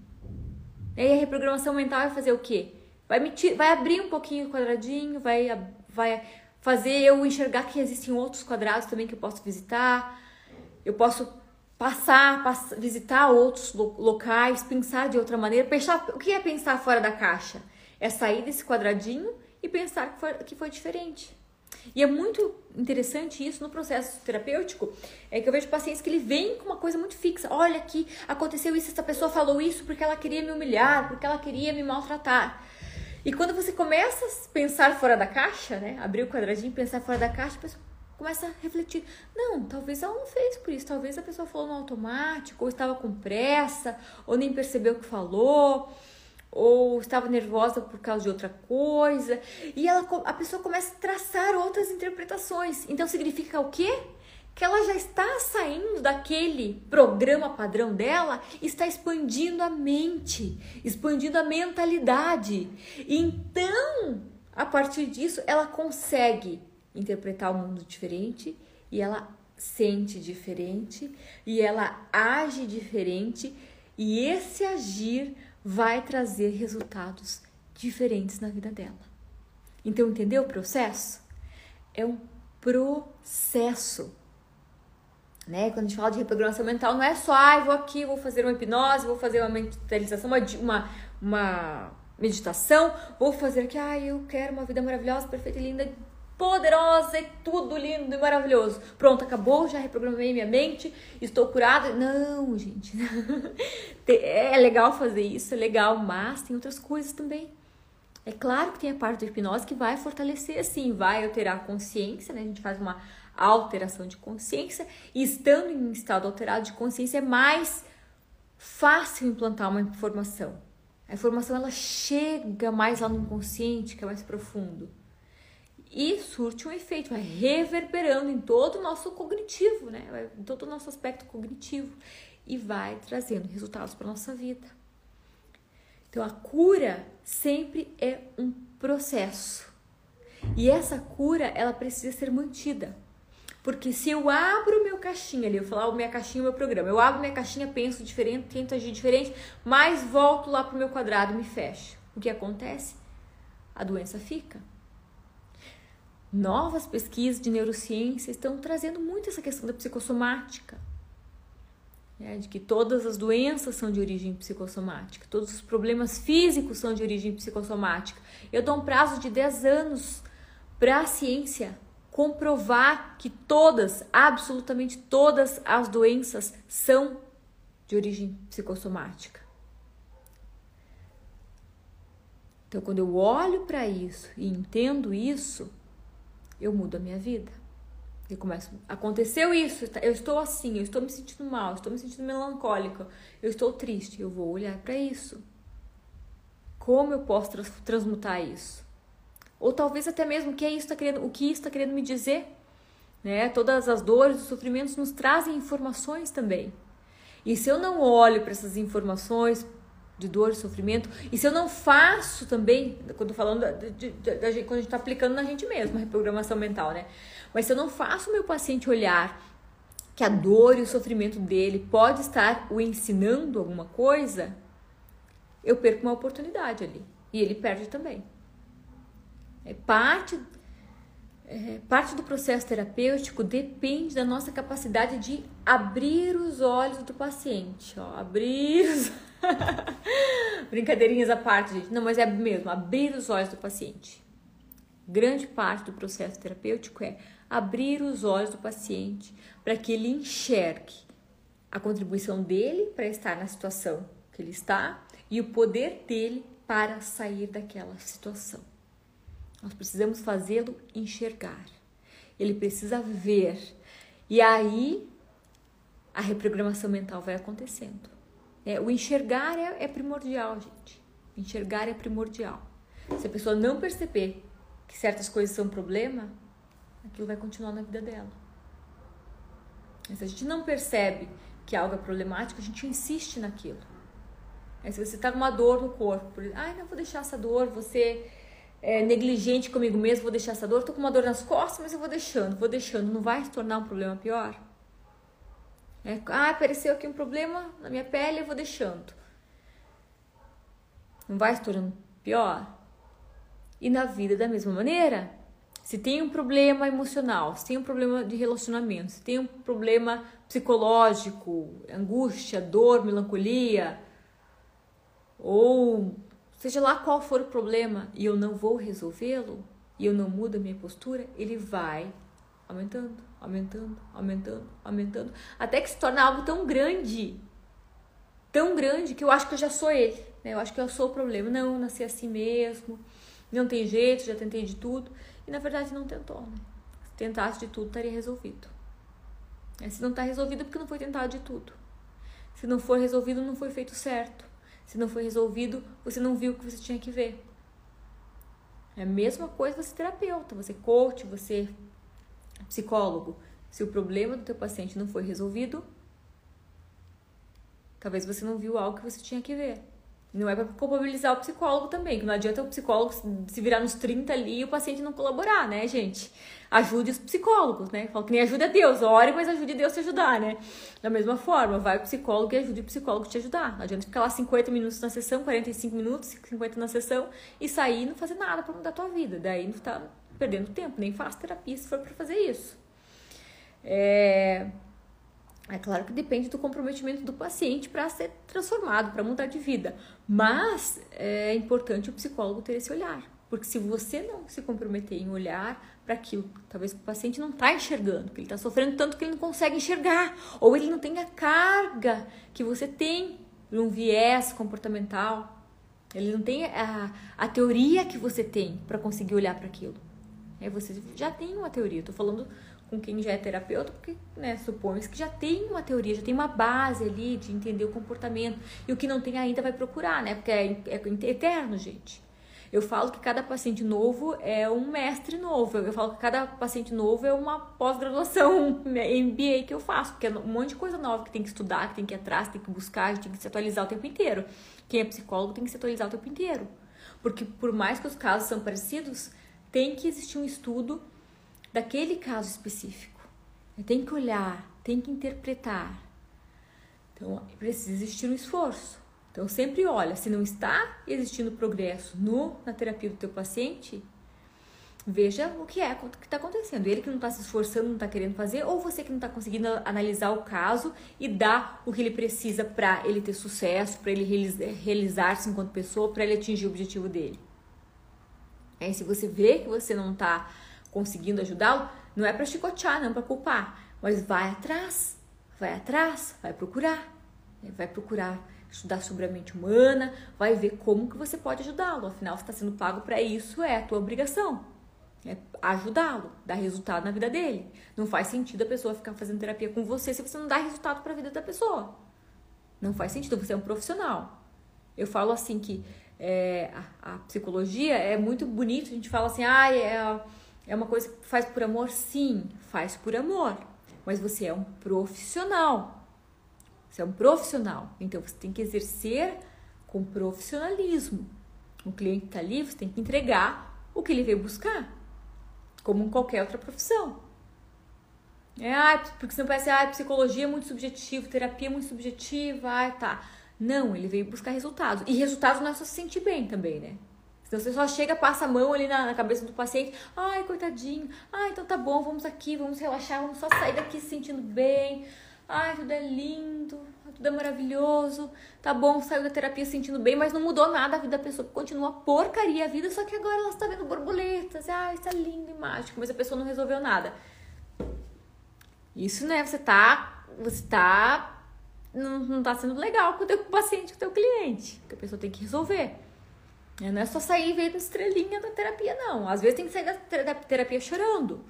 E aí a reprogramação mental vai fazer o quê? Vai, me vai abrir um pouquinho o quadradinho, vai, vai fazer eu enxergar que existem outros quadrados também que eu posso visitar. Eu posso passar, visitar outros locais, pensar de outra maneira. Pensar, o que é pensar fora da caixa? É sair desse quadradinho e pensar que foi, que foi diferente. E é muito interessante isso no processo terapêutico, é que eu vejo pacientes que ele vem com uma coisa muito fixa. Olha aqui, aconteceu isso, essa pessoa falou isso porque ela queria me humilhar, porque ela queria me maltratar. E quando você começa a pensar fora da caixa, né? Abrir o quadradinho e pensar fora da caixa, a pessoa começa a refletir. Não, talvez ela não fez por isso. Talvez a pessoa falou no automático, ou estava com pressa, ou nem percebeu o que falou ou estava nervosa por causa de outra coisa, e ela, a pessoa começa a traçar outras interpretações. Então significa o quê? Que ela já está saindo daquele programa padrão dela, está expandindo a mente, expandindo a mentalidade. Então, a partir disso, ela consegue interpretar o mundo diferente e ela sente diferente e ela age diferente e esse agir vai trazer resultados diferentes na vida dela. Então, entendeu o processo? É um processo. Né? Quando a gente fala de reprogramação mental, não é só, ah, vou aqui, vou fazer uma hipnose, vou fazer uma mentalização, uma, uma, uma meditação, vou fazer aqui, ah, eu quero uma vida maravilhosa, perfeita e linda, poderosa e tudo lindo e maravilhoso. Pronto, acabou, já reprogramei minha mente, estou curada. Não, gente. é legal fazer isso, é legal, mas tem outras coisas também. É claro que tem a parte da hipnose que vai fortalecer, assim, vai alterar a consciência, né? A gente faz uma alteração de consciência e estando em estado alterado de consciência é mais fácil implantar uma informação. A informação ela chega mais lá no inconsciente, que é mais profundo e surte um efeito, vai reverberando em todo o nosso cognitivo, né? Em todo o nosso aspecto cognitivo e vai trazendo resultados para nossa vida. Então a cura sempre é um processo. E essa cura, ela precisa ser mantida. Porque se eu abro meu caixinha ali, eu falar minha caixinha, meu programa, eu abro minha caixinha, penso diferente, tento agir diferente, mas volto lá pro meu quadrado e me fecho. O que acontece? A doença fica novas pesquisas de neurociência estão trazendo muito essa questão da psicossomática. Né? De que todas as doenças são de origem psicossomática, todos os problemas físicos são de origem psicossomática. Eu dou um prazo de 10 anos para a ciência comprovar que todas, absolutamente todas as doenças são de origem psicossomática. Então, quando eu olho para isso e entendo isso, eu mudo a minha vida. E começo, aconteceu isso, tá, eu estou assim, eu estou me sentindo mal, estou me sentindo melancólica, eu estou triste, eu vou olhar para isso. Como eu posso transmutar isso? Ou talvez até mesmo que é isso tá querendo, o que isso está querendo me dizer? Né? Todas as dores, os sofrimentos nos trazem informações também. E se eu não olho para essas informações, de dor, de sofrimento. E se eu não faço também, quando falando da, da, quando a gente está aplicando na gente mesmo, a reprogramação mental, né? Mas se eu não faço o meu paciente olhar que a dor e o sofrimento dele pode estar o ensinando alguma coisa, eu perco uma oportunidade ali. E ele perde também. É parte, é, parte do processo terapêutico depende da nossa capacidade de abrir os olhos do paciente. Ó, abrir os Brincadeirinhas à parte, gente. Não, mas é mesmo abrir os olhos do paciente. Grande parte do processo terapêutico é abrir os olhos do paciente para que ele enxergue a contribuição dele para estar na situação que ele está e o poder dele para sair daquela situação. Nós precisamos fazê-lo enxergar. Ele precisa ver. E aí a reprogramação mental vai acontecendo. É, o enxergar é, é primordial, gente. Enxergar é primordial. Se a pessoa não perceber que certas coisas são problema, aquilo vai continuar na vida dela. Mas se a gente não percebe que algo é problemático, a gente insiste naquilo. Se você está com uma dor no corpo, ai, não vou deixar essa dor, você é negligente comigo mesmo, vou deixar essa dor, tô com uma dor nas costas, mas eu vou deixando, vou deixando, não vai se tornar um problema pior? É, ah, apareceu aqui um problema na minha pele, eu vou deixando. Não vai se tornando pior? E na vida da mesma maneira, se tem um problema emocional, se tem um problema de relacionamento, se tem um problema psicológico, angústia, dor, melancolia, ou seja lá qual for o problema e eu não vou resolvê-lo, e eu não mudo a minha postura, ele vai aumentando, aumentando, aumentando, aumentando, até que se torna algo tão grande, tão grande que eu acho que eu já sou ele, né? Eu acho que eu sou o problema. Não, nasci assim mesmo, não tem jeito, já tentei de tudo. E na verdade não tentou, né? Se tentasse de tudo, estaria resolvido. Se não está resolvido, é porque não foi tentado de tudo. Se não for resolvido, não foi feito certo. Se não foi resolvido, você não viu o que você tinha que ver. É a mesma coisa você terapeuta, você coach, você psicólogo. Se o problema do teu paciente não foi resolvido, talvez você não viu algo que você tinha que ver. Não é para culpabilizar o psicólogo também, que não adianta o psicólogo se virar nos 30 ali e o paciente não colaborar, né, gente? Ajude os psicólogos, né? Fala que nem ajuda Deus, ore, mas ajude Deus te ajudar, né? Da mesma forma, vai o psicólogo e ajude o psicólogo te ajudar. Não adianta ficar lá 50 minutos na sessão, 45 minutos, 50 na sessão e sair e não fazer nada para mudar a tua vida. Daí não tá perdendo tempo, nem faz terapia se for para fazer isso. É... É claro que depende do comprometimento do paciente para ser transformado, para mudar de vida. Mas é importante o psicólogo ter esse olhar. Porque se você não se comprometer em olhar para aquilo, talvez o paciente não está enxergando, que ele está sofrendo tanto que ele não consegue enxergar, ou ele não tem a carga que você tem um viés comportamental, ele não tem a, a teoria que você tem para conseguir olhar para aquilo. É, você já tem uma teoria, estou falando com quem já é terapeuta, porque né, supõe que já tem uma teoria, já tem uma base ali de entender o comportamento. E o que não tem ainda vai procurar, né? Porque é, é eterno, gente. Eu falo que cada paciente novo é um mestre novo. Eu falo que cada paciente novo é uma pós-graduação MBA que eu faço, porque é um monte de coisa nova que tem que estudar, que tem que ir atrás, tem que buscar, tem que se atualizar o tempo inteiro. Quem é psicólogo tem que se atualizar o tempo inteiro. Porque por mais que os casos são parecidos, tem que existir um estudo daquele caso específico. Tem que olhar, tem que interpretar. Então, precisa existir um esforço. Então, sempre olha, se não está existindo progresso no, na terapia do teu paciente, veja o que é o que está acontecendo. Ele que não está se esforçando, não está querendo fazer, ou você que não está conseguindo analisar o caso e dar o que ele precisa para ele ter sucesso, para ele realizar-se enquanto pessoa, para ele atingir o objetivo dele. É, se você vê que você não está conseguindo ajudá-lo, não é para chicotear, não para culpar, mas vai atrás, vai atrás, vai procurar, né? vai procurar estudar sobre a mente humana, vai ver como que você pode ajudá-lo. Afinal, você está sendo pago para isso, é a tua obrigação. É ajudá-lo, dar resultado na vida dele. Não faz sentido a pessoa ficar fazendo terapia com você se você não dá resultado para a vida da pessoa. Não faz sentido, você é um profissional. Eu falo assim que é, a, a, psicologia é muito bonito, a gente fala assim, ah, é, é uma coisa que faz por amor? Sim, faz por amor. Mas você é um profissional. Você é um profissional. Então você tem que exercer com profissionalismo. O cliente está ali, você tem que entregar o que ele veio buscar. Como em qualquer outra profissão. É, ah, porque senão parece, ah, psicologia é muito subjetivo, terapia é muito subjetiva, ah, tá. Não, ele veio buscar resultados. E resultados não é só se sentir bem também, né? Então você só chega, passa a mão ali na, na, cabeça do paciente, ai, coitadinho, ai, então tá bom, vamos aqui, vamos relaxar, vamos só sair daqui se sentindo bem, ai, tudo é lindo, tudo é maravilhoso, tá bom, saiu da terapia se sentindo bem, mas não mudou nada a vida da pessoa, continua porcaria a vida, só que agora ela está vendo borboletas, ai, isso é lindo e mágico, mas a pessoa não resolveu nada. Isso, né, você tá, você tá, não, não tá sendo legal com o teu paciente, com o teu cliente, que a pessoa tem que resolver. É, não é só sair vendo estrelinha da terapia, não. Às vezes tem que sair da terapia chorando.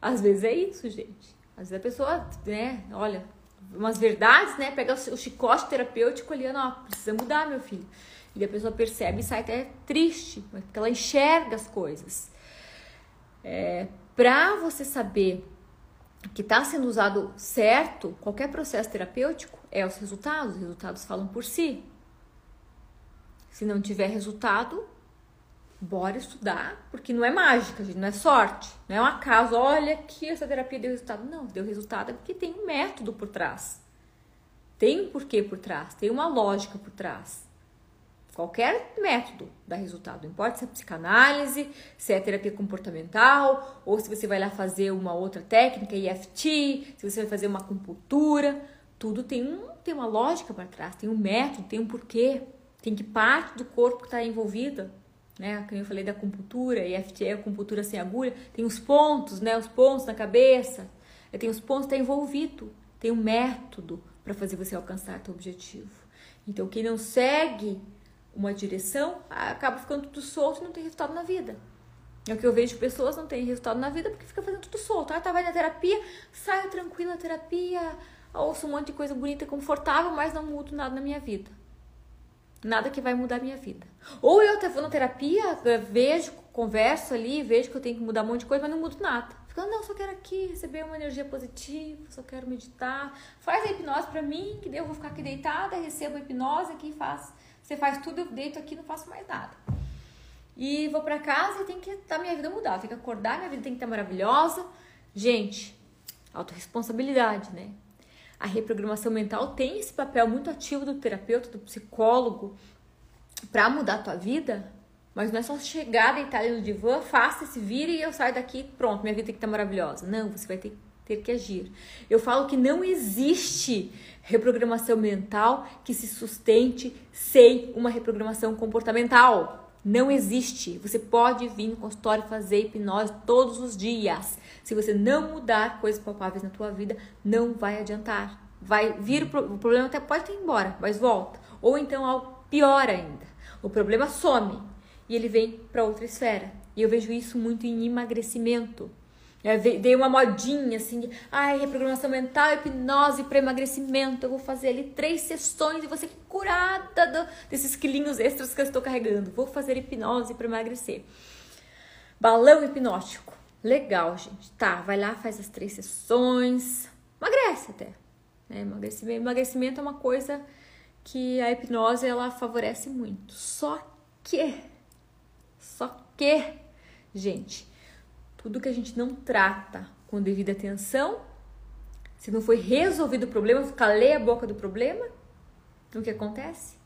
Às vezes é isso, gente. Às vezes a pessoa, né, olha, umas verdades, né? Pega o chicote terapêutico ali, ó, precisa mudar, meu filho. E a pessoa percebe e sai até triste, porque ela enxerga as coisas. É, para você saber que está sendo usado certo, qualquer processo terapêutico, é os resultados. Os resultados falam por si. Se não tiver resultado, bora estudar, porque não é mágica, gente, não é sorte, não é um acaso. Olha que essa terapia deu resultado. Não, deu resultado é porque tem um método por trás. Tem um porquê por trás, tem uma lógica por trás. Qualquer método dá resultado, não importa se é psicanálise, se é terapia comportamental, ou se você vai lá fazer uma outra técnica, EFT, se você vai fazer uma acupuntura, tudo tem, um, tem uma lógica para trás, tem um método, tem um porquê, tem que parte do corpo está envolvida, né? Como eu falei da acupuntura, EFT acupuntura sem agulha, tem os pontos, né? Os pontos na cabeça, tem os pontos, está envolvido, tem um método para fazer você alcançar seu objetivo. Então, quem não segue uma direção, acaba ficando tudo solto e não tem resultado na vida. É o que eu vejo pessoas não têm resultado na vida porque fica fazendo tudo solto. Ah, tá, vai na terapia, saio tranquila terapia, ouço um monte de coisa bonita e confortável, mas não mudo nada na minha vida. Nada que vai mudar a minha vida. Ou eu vou na terapia, vejo, converso ali, vejo que eu tenho que mudar um monte de coisa, mas não mudo nada. Fico, não, só quero aqui receber uma energia positiva, só quero meditar. Faz a hipnose pra mim, que daí eu vou ficar aqui deitada, recebo a hipnose aqui faço você faz tudo, eu deito aqui não faço mais nada. E vou para casa e tem que dar minha vida mudar, tem que acordar, minha vida tem que estar maravilhosa. Gente, autorresponsabilidade, né? A reprogramação mental tem esse papel muito ativo do terapeuta, do psicólogo, para mudar a tua vida, mas não é só chegar, deitar no divã, faça, se vire e eu saio daqui, pronto, minha vida tem que estar maravilhosa. Não, você vai ter, ter que agir. Eu falo que não existe reprogramação mental que se sustente sem uma reprogramação comportamental. Não existe. Você pode vir no consultório fazer hipnose todos os dias. Se você não mudar coisas palpáveis na tua vida, não vai adiantar. Vai vir o problema até pode ir embora, mas volta. Ou então algo pior ainda. O problema some e ele vem para outra esfera. E eu vejo isso muito em emagrecimento. É, dei uma modinha assim, ai, reprogramação mental, hipnose para emagrecimento. Eu vou fazer ali três sessões e ser curada do, desses quilinhos extras que eu estou carregando. Vou fazer hipnose para emagrecer. Balão hipnótico. Legal, gente. Tá, vai lá, faz as três sessões. Emagrece até. Né? Emagrecimento, emagrecimento é uma coisa que a hipnose ela favorece muito. Só que, só que, gente, tudo que a gente não trata com devida atenção, se não foi resolvido o problema, calei a boca do problema, o que acontece?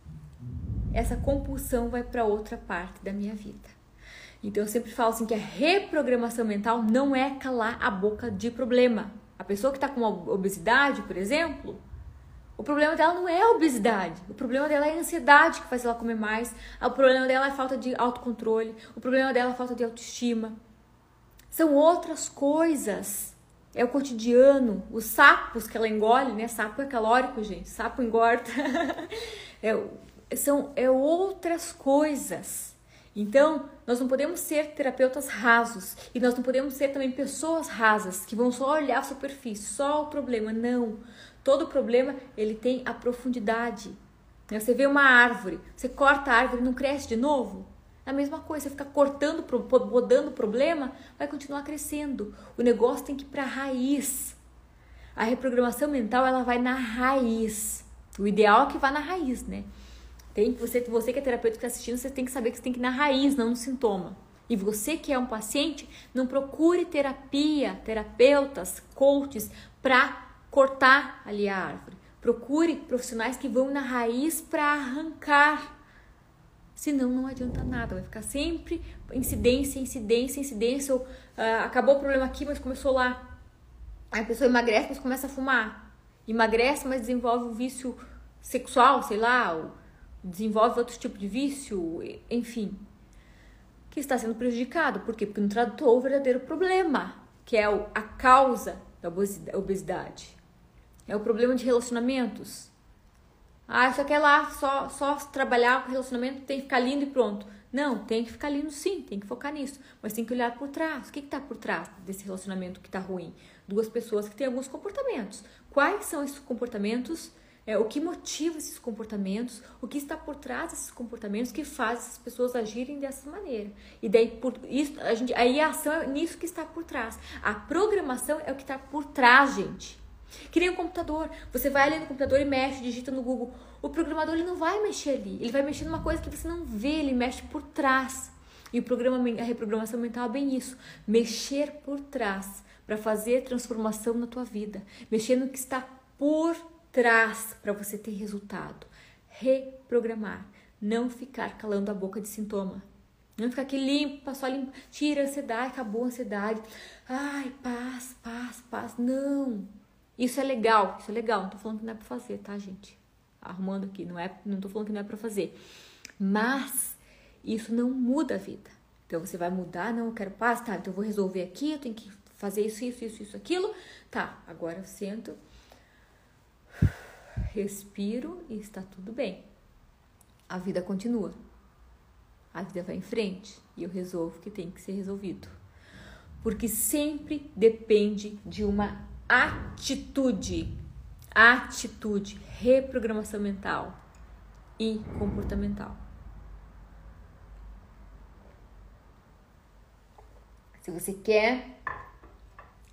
Essa compulsão vai para outra parte da minha vida. Então eu sempre falo assim que a reprogramação mental não é calar a boca de problema. A pessoa que está com obesidade, por exemplo, o problema dela não é a obesidade. O problema dela é a ansiedade que faz ela comer mais. O problema dela é a falta de autocontrole. O problema dela é a falta de autoestima. São outras coisas. É o cotidiano, os sapos que ela engole, né? Sapo é calórico, gente. Sapo engorda. é, são é outras coisas. Então, nós não podemos ser terapeutas rasos e nós não podemos ser também pessoas rasas que vão só olhar a superfície, só o problema. Não. Todo problema ele tem a profundidade. Você vê uma árvore, você corta a árvore, não cresce de novo? A mesma coisa, você ficar cortando, podando o problema, vai continuar crescendo. O negócio tem que ir para a raiz. A reprogramação mental, ela vai na raiz. O ideal é que vá na raiz, né? Tem você, você que é terapeuta que está assistindo, você tem que saber que você tem que ir na raiz, não no sintoma. E você que é um paciente, não procure terapia, terapeutas, coaches para cortar ali a árvore. Procure profissionais que vão na raiz para arrancar Senão não adianta nada, vai ficar sempre incidência, incidência, incidência. Ou, uh, acabou o problema aqui, mas começou lá. Aí a pessoa emagrece, mas começa a fumar. Emagrece, mas desenvolve um vício sexual, sei lá, ou desenvolve outro tipo de vício, enfim. Que está sendo prejudicado. Por quê? Porque não tratou o verdadeiro problema, que é a causa da obesidade. É o problema de relacionamentos. Ah, só quer lá, só, só trabalhar com relacionamento, tem que ficar lindo e pronto. Não, tem que ficar lindo sim, tem que focar nisso. Mas tem que olhar por trás. O que está por trás desse relacionamento que está ruim? Duas pessoas que têm alguns comportamentos. Quais são esses comportamentos? É, o que motiva esses comportamentos? O que está por trás desses comportamentos que faz essas pessoas agirem dessa maneira? E daí, por isso, a gente, aí a ação é nisso que está por trás. A programação é o que está por trás, gente. Que nem o computador. Você vai ali no computador e mexe, digita no Google. O programador ele não vai mexer ali. Ele vai mexer numa coisa que você não vê, ele mexe por trás. E o programa, a reprogramação mental é bem isso. Mexer por trás para fazer transformação na tua vida. Mexer no que está por trás para você ter resultado. Reprogramar. Não ficar calando a boca de sintoma. Não ficar aqui limpo, só limpo. Tira a ansiedade, acabou a ansiedade. Ai, paz, paz, paz. Não. Isso é legal, isso é legal. Não tô falando que não é pra fazer, tá, gente? Arrumando aqui, não é, não tô falando que não é pra fazer. Mas isso não muda a vida. Então você vai mudar, não, eu quero paz, tá? Então eu vou resolver aqui, eu tenho que fazer isso, isso, isso, isso, aquilo. Tá, agora eu sento, respiro e está tudo bem. A vida continua. A vida vai em frente e eu resolvo o que tem que ser resolvido. Porque sempre depende de uma atitude, atitude, reprogramação mental e comportamental. Se você quer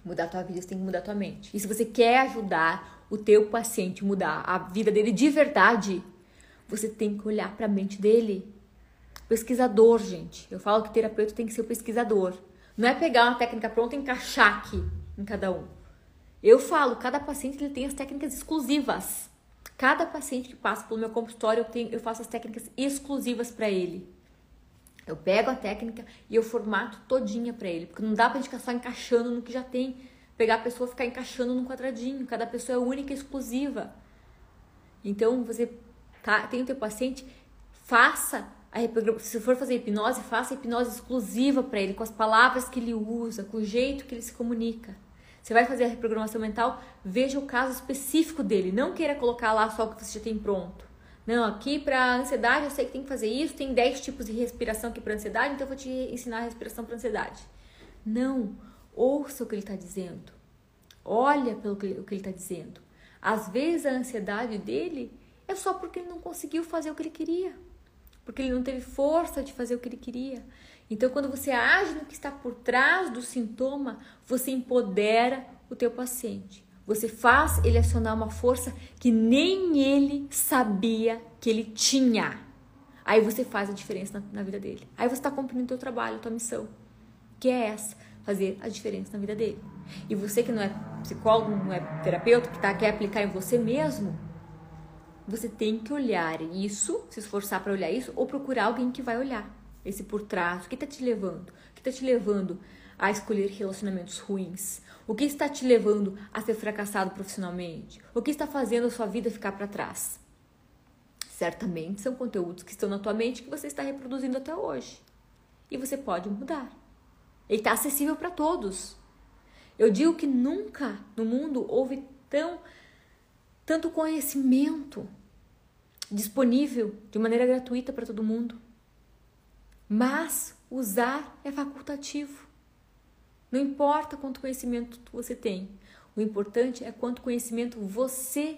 mudar a tua vida, você tem que mudar a tua mente. E se você quer ajudar o teu paciente mudar a vida dele de verdade, você tem que olhar para a mente dele. Pesquisador, gente. Eu falo que terapeuta tem que ser o pesquisador. Não é pegar uma técnica pronta e encaixar aqui em cada um. Eu falo, cada paciente ele tem as técnicas exclusivas. Cada paciente que passa pelo meu consultório, eu, tenho, eu faço as técnicas exclusivas para ele. Eu pego a técnica e eu formato todinha para ele, porque não dá pra gente ficar só encaixando no que já tem. Pegar a pessoa e ficar encaixando num quadradinho. Cada pessoa é única e exclusiva. Então, você tá, tem o teu paciente, faça a se for fazer hipnose, faça hipnose exclusiva para ele, com as palavras que ele usa, com o jeito que ele se comunica. Você vai fazer a reprogramação mental, veja o caso específico dele. Não queira colocar lá só o que você já tem pronto. Não, aqui para ansiedade eu sei que tem que fazer isso, tem 10 tipos de respiração aqui para ansiedade, então eu vou te ensinar a respiração para ansiedade. Não, ouça o que ele está dizendo. Olha pelo que, o que ele está dizendo. Às vezes a ansiedade dele é só porque ele não conseguiu fazer o que ele queria, porque ele não teve força de fazer o que ele queria. Então, quando você age no que está por trás do sintoma, você empodera o teu paciente. Você faz ele acionar uma força que nem ele sabia que ele tinha. Aí você faz a diferença na, na vida dele. Aí você está cumprindo o teu trabalho, a tua missão, que é essa, fazer a diferença na vida dele. E você que não é psicólogo, não é terapeuta, que tá, quer aplicar em você mesmo, você tem que olhar isso, se esforçar para olhar isso, ou procurar alguém que vai olhar esse por trás, o que está te levando? O que está te levando a escolher relacionamentos ruins? O que está te levando a ser fracassado profissionalmente? O que está fazendo a sua vida ficar para trás? Certamente são conteúdos que estão na tua mente que você está reproduzindo até hoje. E você pode mudar. Ele está acessível para todos. Eu digo que nunca no mundo houve tão tanto conhecimento disponível de maneira gratuita para todo mundo. Mas usar é facultativo. Não importa quanto conhecimento você tem, o importante é quanto conhecimento você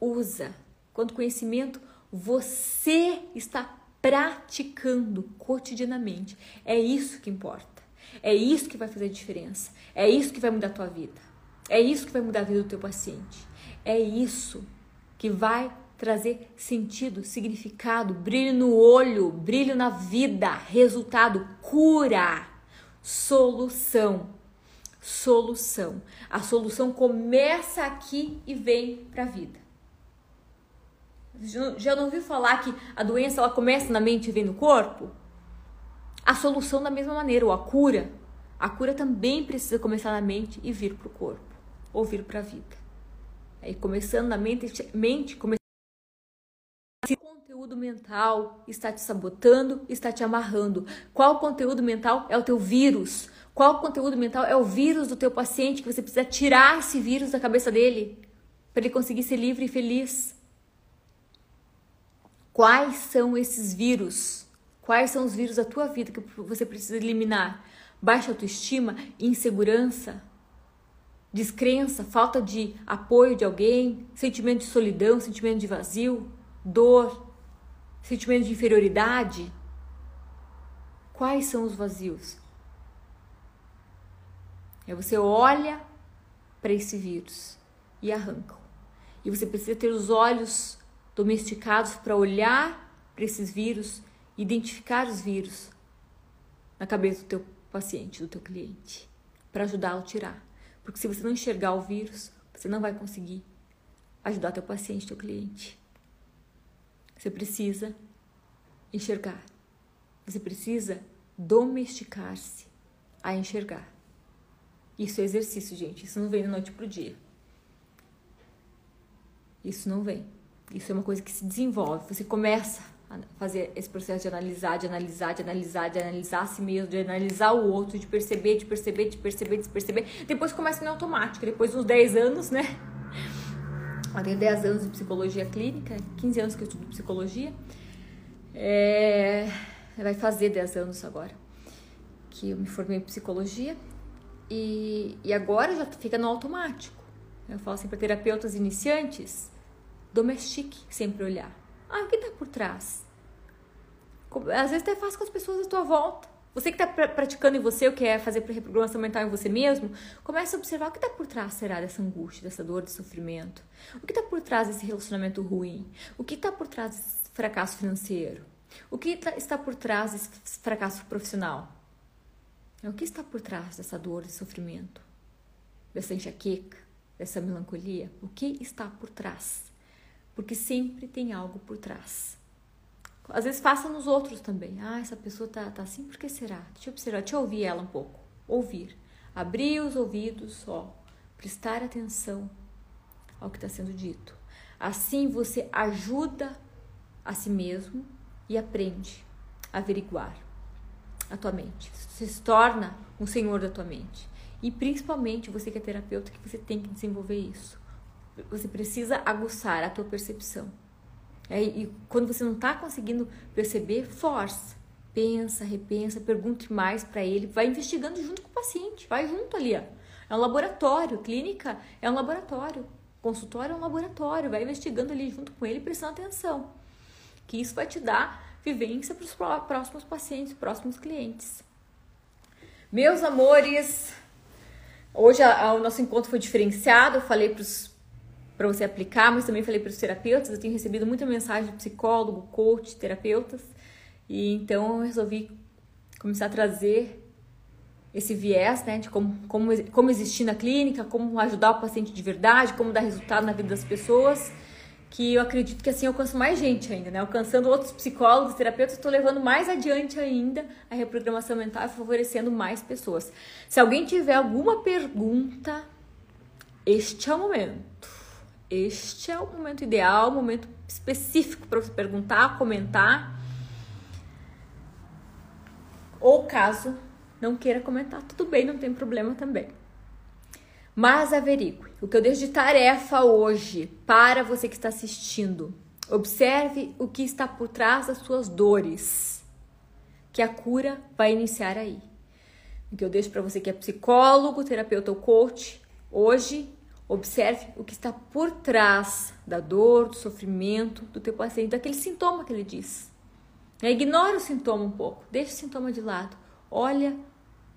usa, quanto conhecimento você está praticando cotidianamente. É isso que importa. É isso que vai fazer diferença. É isso que vai mudar a tua vida. É isso que vai mudar a vida do teu paciente. É isso que vai trazer sentido, significado, brilho no olho, brilho na vida, resultado, cura, solução. Solução. A solução começa aqui e vem para a vida. Já não ouviu falar que a doença ela começa na mente e vem no corpo? A solução da mesma maneira, ou a cura. A cura também precisa começar na mente e vir para o corpo, ou vir para a vida. Aí começando na mente, mente começando conteúdo mental está te sabotando, está te amarrando. Qual conteúdo mental é o teu vírus? Qual conteúdo mental é o vírus do teu paciente que você precisa tirar esse vírus da cabeça dele para ele conseguir ser livre e feliz? Quais são esses vírus? Quais são os vírus da tua vida que você precisa eliminar? Baixa autoestima, insegurança, descrença, falta de apoio de alguém, sentimento de solidão, sentimento de vazio, dor, sentimento de inferioridade. Quais são os vazios? Aí você olha para esse vírus e arranca. E você precisa ter os olhos domesticados para olhar para esses vírus, identificar os vírus na cabeça do teu paciente, do teu cliente, para ajudá-lo a tirar. Porque se você não enxergar o vírus, você não vai conseguir ajudar teu paciente, teu cliente. Você precisa enxergar. Você precisa domesticar-se a enxergar. Isso é exercício, gente. Isso não vem da noite pro dia. Isso não vem. Isso é uma coisa que se desenvolve. Você começa a fazer esse processo de analisar, de analisar, de analisar, de analisar a si mesmo, de analisar o outro, de perceber, de perceber, de perceber, de perceber. Depois começa no automático. Depois de uns 10 anos, né? Eu tenho 10 anos de psicologia clínica, 15 anos que eu estudo psicologia. É... Vai fazer 10 anos agora que eu me formei em psicologia. E, e agora já fica no automático. Eu falo assim para terapeutas iniciantes, domestique sempre olhar. Ah, o que está por trás? Às vezes até faz com as pessoas à tua volta. Você que está praticando em você, o que é fazer reprogramação mental em você mesmo, comece a observar o que está por trás, será, dessa angústia, dessa dor, desse sofrimento. O que está por trás desse relacionamento ruim? O que está por trás desse fracasso financeiro? O que tá, está por trás desse fracasso profissional? O que está por trás dessa dor, desse sofrimento? Dessa enxaqueca, dessa melancolia? O que está por trás? Porque sempre tem algo por trás. Às vezes faça nos outros também. Ah, essa pessoa tá, tá assim, por que será? Deixa eu observar, deixa eu ouvir ela um pouco. Ouvir. Abrir os ouvidos, ó. Prestar atenção ao que está sendo dito. Assim você ajuda a si mesmo e aprende a averiguar a tua mente. Você se torna um senhor da tua mente. E principalmente você que é terapeuta, que você tem que desenvolver isso. Você precisa aguçar a tua percepção. É, e quando você não está conseguindo perceber, força. Pensa, repensa, pergunte mais para ele, vai investigando junto com o paciente, vai junto ali. Ó. É um laboratório, clínica é um laboratório, consultório é um laboratório, vai investigando ali junto com ele, prestando atenção. Que isso vai te dar vivência para os próximos pacientes, próximos clientes. Meus amores, hoje a, a, o nosso encontro foi diferenciado, eu falei para os para você aplicar, mas também falei para os terapeutas. Eu tenho recebido muita mensagem de psicólogo, coach, terapeutas, e então eu resolvi começar a trazer esse viés, né, de como, como, como existir na clínica, como ajudar o paciente de verdade, como dar resultado na vida das pessoas, que eu acredito que assim eu alcanço mais gente ainda, né, alcançando outros psicólogos, terapeutas, estou levando mais adiante ainda a reprogramação mental e favorecendo mais pessoas. Se alguém tiver alguma pergunta, este é o momento. Este é o momento ideal, o momento específico para você perguntar, comentar. Ou caso não queira comentar, tudo bem, não tem problema também. Mas averigue. O que eu deixo de tarefa hoje para você que está assistindo. Observe o que está por trás das suas dores, que a cura vai iniciar aí. O que eu deixo para você que é psicólogo, terapeuta ou coach, hoje Observe o que está por trás da dor, do sofrimento do teu paciente, daquele sintoma que ele diz. Ignora o sintoma um pouco, deixa o sintoma de lado. Olha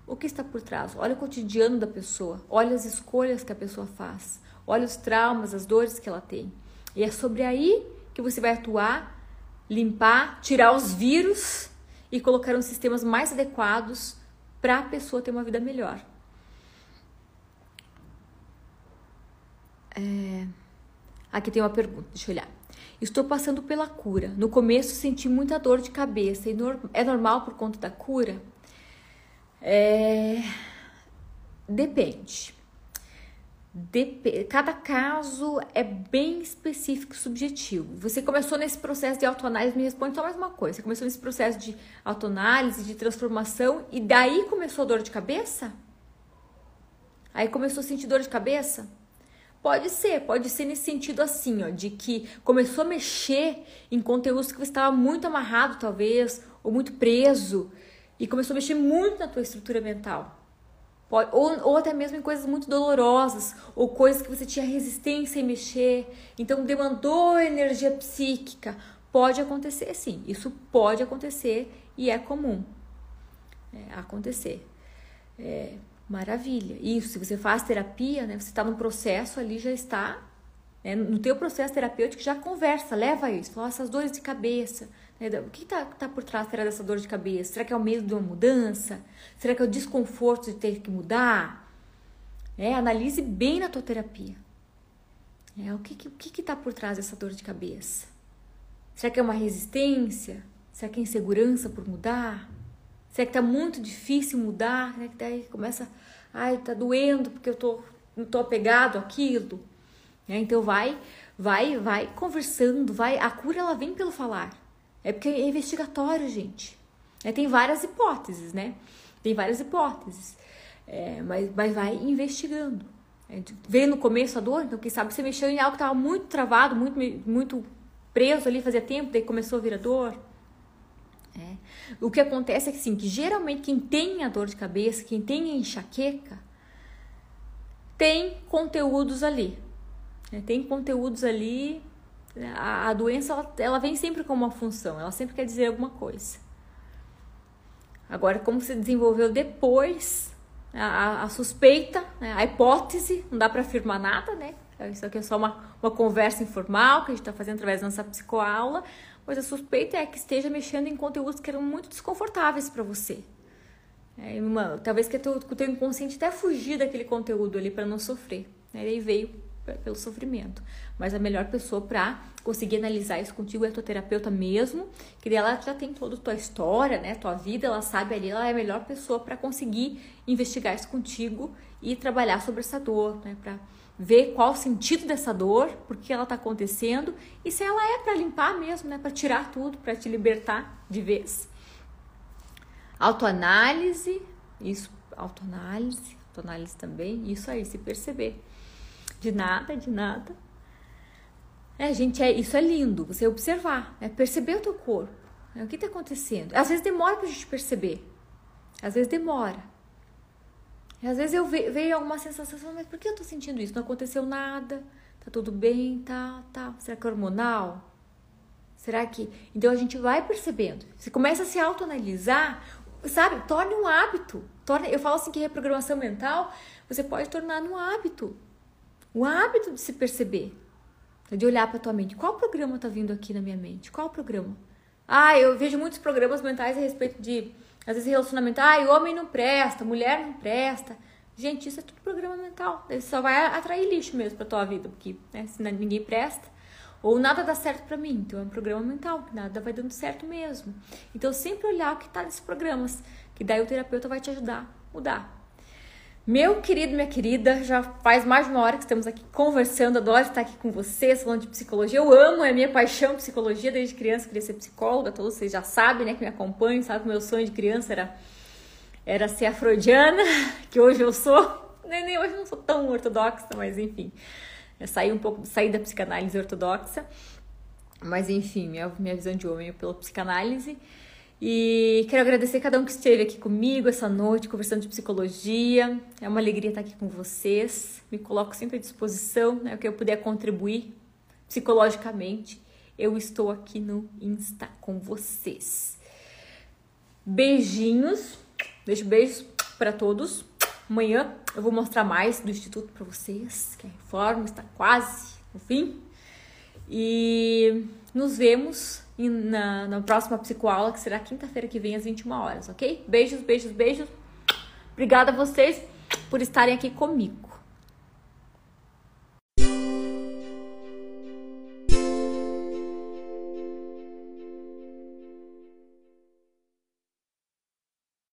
o que está por trás, olha o cotidiano da pessoa, olha as escolhas que a pessoa faz, olha os traumas, as dores que ela tem. E é sobre aí que você vai atuar, limpar, tirar os vírus e colocar os sistemas mais adequados para a pessoa ter uma vida melhor. É... Aqui tem uma pergunta, deixa eu olhar. Estou passando pela cura. No começo senti muita dor de cabeça. É normal por conta da cura? É... Depende. Dep Cada caso é bem específico e subjetivo. Você começou nesse processo de autoanálise, me responde só mais uma coisa. Você começou nesse processo de autoanálise, de transformação, e daí começou a dor de cabeça? Aí começou a sentir dor de cabeça? Pode ser, pode ser nesse sentido assim, ó, de que começou a mexer em conteúdos que você estava muito amarrado, talvez, ou muito preso, e começou a mexer muito na tua estrutura mental. Pode, ou, ou até mesmo em coisas muito dolorosas, ou coisas que você tinha resistência em mexer, então demandou energia psíquica. Pode acontecer sim, isso pode acontecer e é comum é, acontecer. É, maravilha. Isso, se você faz terapia, né, você está no processo ali, já está né, no teu processo terapêutico, já conversa, leva isso, fala essas dores de cabeça, né, o que está tá por trás será dessa dor de cabeça? Será que é o medo de uma mudança? Será que é o desconforto de ter que mudar? É, analise bem na tua terapia. É, o que está que, que tá por trás dessa dor de cabeça? Será que é uma resistência? Será que é insegurança por mudar? Será que tá muito difícil mudar? Né? Que daí começa, ai, tá doendo porque eu tô, não tô apegado àquilo. Né? Então vai, vai, vai conversando, vai. A cura ela vem pelo falar. É porque é investigatório, gente. É, tem várias hipóteses, né? Tem várias hipóteses. É, mas, mas vai investigando. É, veio no começo a dor, então quem sabe você mexeu em algo que estava muito travado, muito, muito preso ali, fazia tempo, daí começou a vir a dor. É. O que acontece é que, sim, que geralmente quem tem a dor de cabeça, quem tem a enxaqueca, tem conteúdos ali. É, tem conteúdos ali. A, a doença ela, ela, vem sempre com uma função, ela sempre quer dizer alguma coisa. Agora, como se desenvolveu depois, a, a suspeita, né, a hipótese, não dá para afirmar nada, né? Isso aqui é só uma, uma conversa informal que a gente está fazendo através da nossa psicoaula, mas a suspeita é que esteja mexendo em conteúdos que eram muito desconfortáveis para você. É uma, talvez que o teu inconsciente até fugir daquele conteúdo ali para não sofrer. Né? E aí veio pelo sofrimento. Mas a melhor pessoa para conseguir analisar isso contigo é a tua terapeuta mesmo, que ela já tem toda a tua história, né, tua vida, ela sabe ali, ela é a melhor pessoa para conseguir investigar isso contigo e trabalhar sobre essa dor, né, para ver qual o sentido dessa dor, por que ela está acontecendo e se ela é para limpar mesmo, né, para tirar tudo, para te libertar de vez. Autoanálise, isso, autoanálise, autoanálise também, isso aí, se perceber. De nada, de nada. É, gente, é, isso é lindo, você observar, é perceber o teu corpo. Né, o que está acontecendo? Às vezes demora para a gente perceber. Às vezes demora. E às vezes eu ve vejo alguma sensação, mas por que eu tô sentindo isso? Não aconteceu nada, tá tudo bem, tá, tá. Será que é hormonal? Será que. Então a gente vai percebendo. Você começa a se autoanalisar, sabe? Torne um hábito. Torne... Eu falo assim que reprogramação mental você pode tornar um hábito. Um hábito de se perceber. De olhar para tua mente. Qual programa tá vindo aqui na minha mente? Qual programa? Ah, eu vejo muitos programas mentais a respeito de às vezes relacionamento, ah, homem não presta, mulher não presta. Gente, isso é tudo programa mental. Ele só vai atrair lixo mesmo pra tua vida, porque né, se ninguém presta, ou nada dá certo para mim. Então é um programa mental, que nada vai dando certo mesmo. Então sempre olhar o que tá nesses programas, que daí o terapeuta vai te ajudar a mudar. Meu querido, minha querida, já faz mais de uma hora que estamos aqui conversando, adoro estar aqui com vocês, falando de psicologia. Eu amo, é minha paixão psicologia, desde criança queria ser psicóloga, todos vocês já sabem, né, que me acompanham, sabe que o meu sonho de criança era, era ser afrodiana, que hoje eu sou, nem, nem hoje eu não sou tão ortodoxa, mas enfim, saí um pouco, saí da psicanálise ortodoxa, mas enfim, minha, minha visão de homem é pela psicanálise. E quero agradecer cada um que esteve aqui comigo essa noite, conversando de psicologia. É uma alegria estar aqui com vocês. Me coloco sempre à disposição, né, o que eu puder contribuir psicologicamente. Eu estou aqui no Insta com vocês. Beijinhos, deixo beijos para todos. Amanhã eu vou mostrar mais do Instituto para vocês, que a reforma está quase no fim. E nos vemos na, na próxima psicoaula, que será quinta-feira que vem às 21 horas, ok? Beijos, beijos, beijos. Obrigada a vocês por estarem aqui comigo.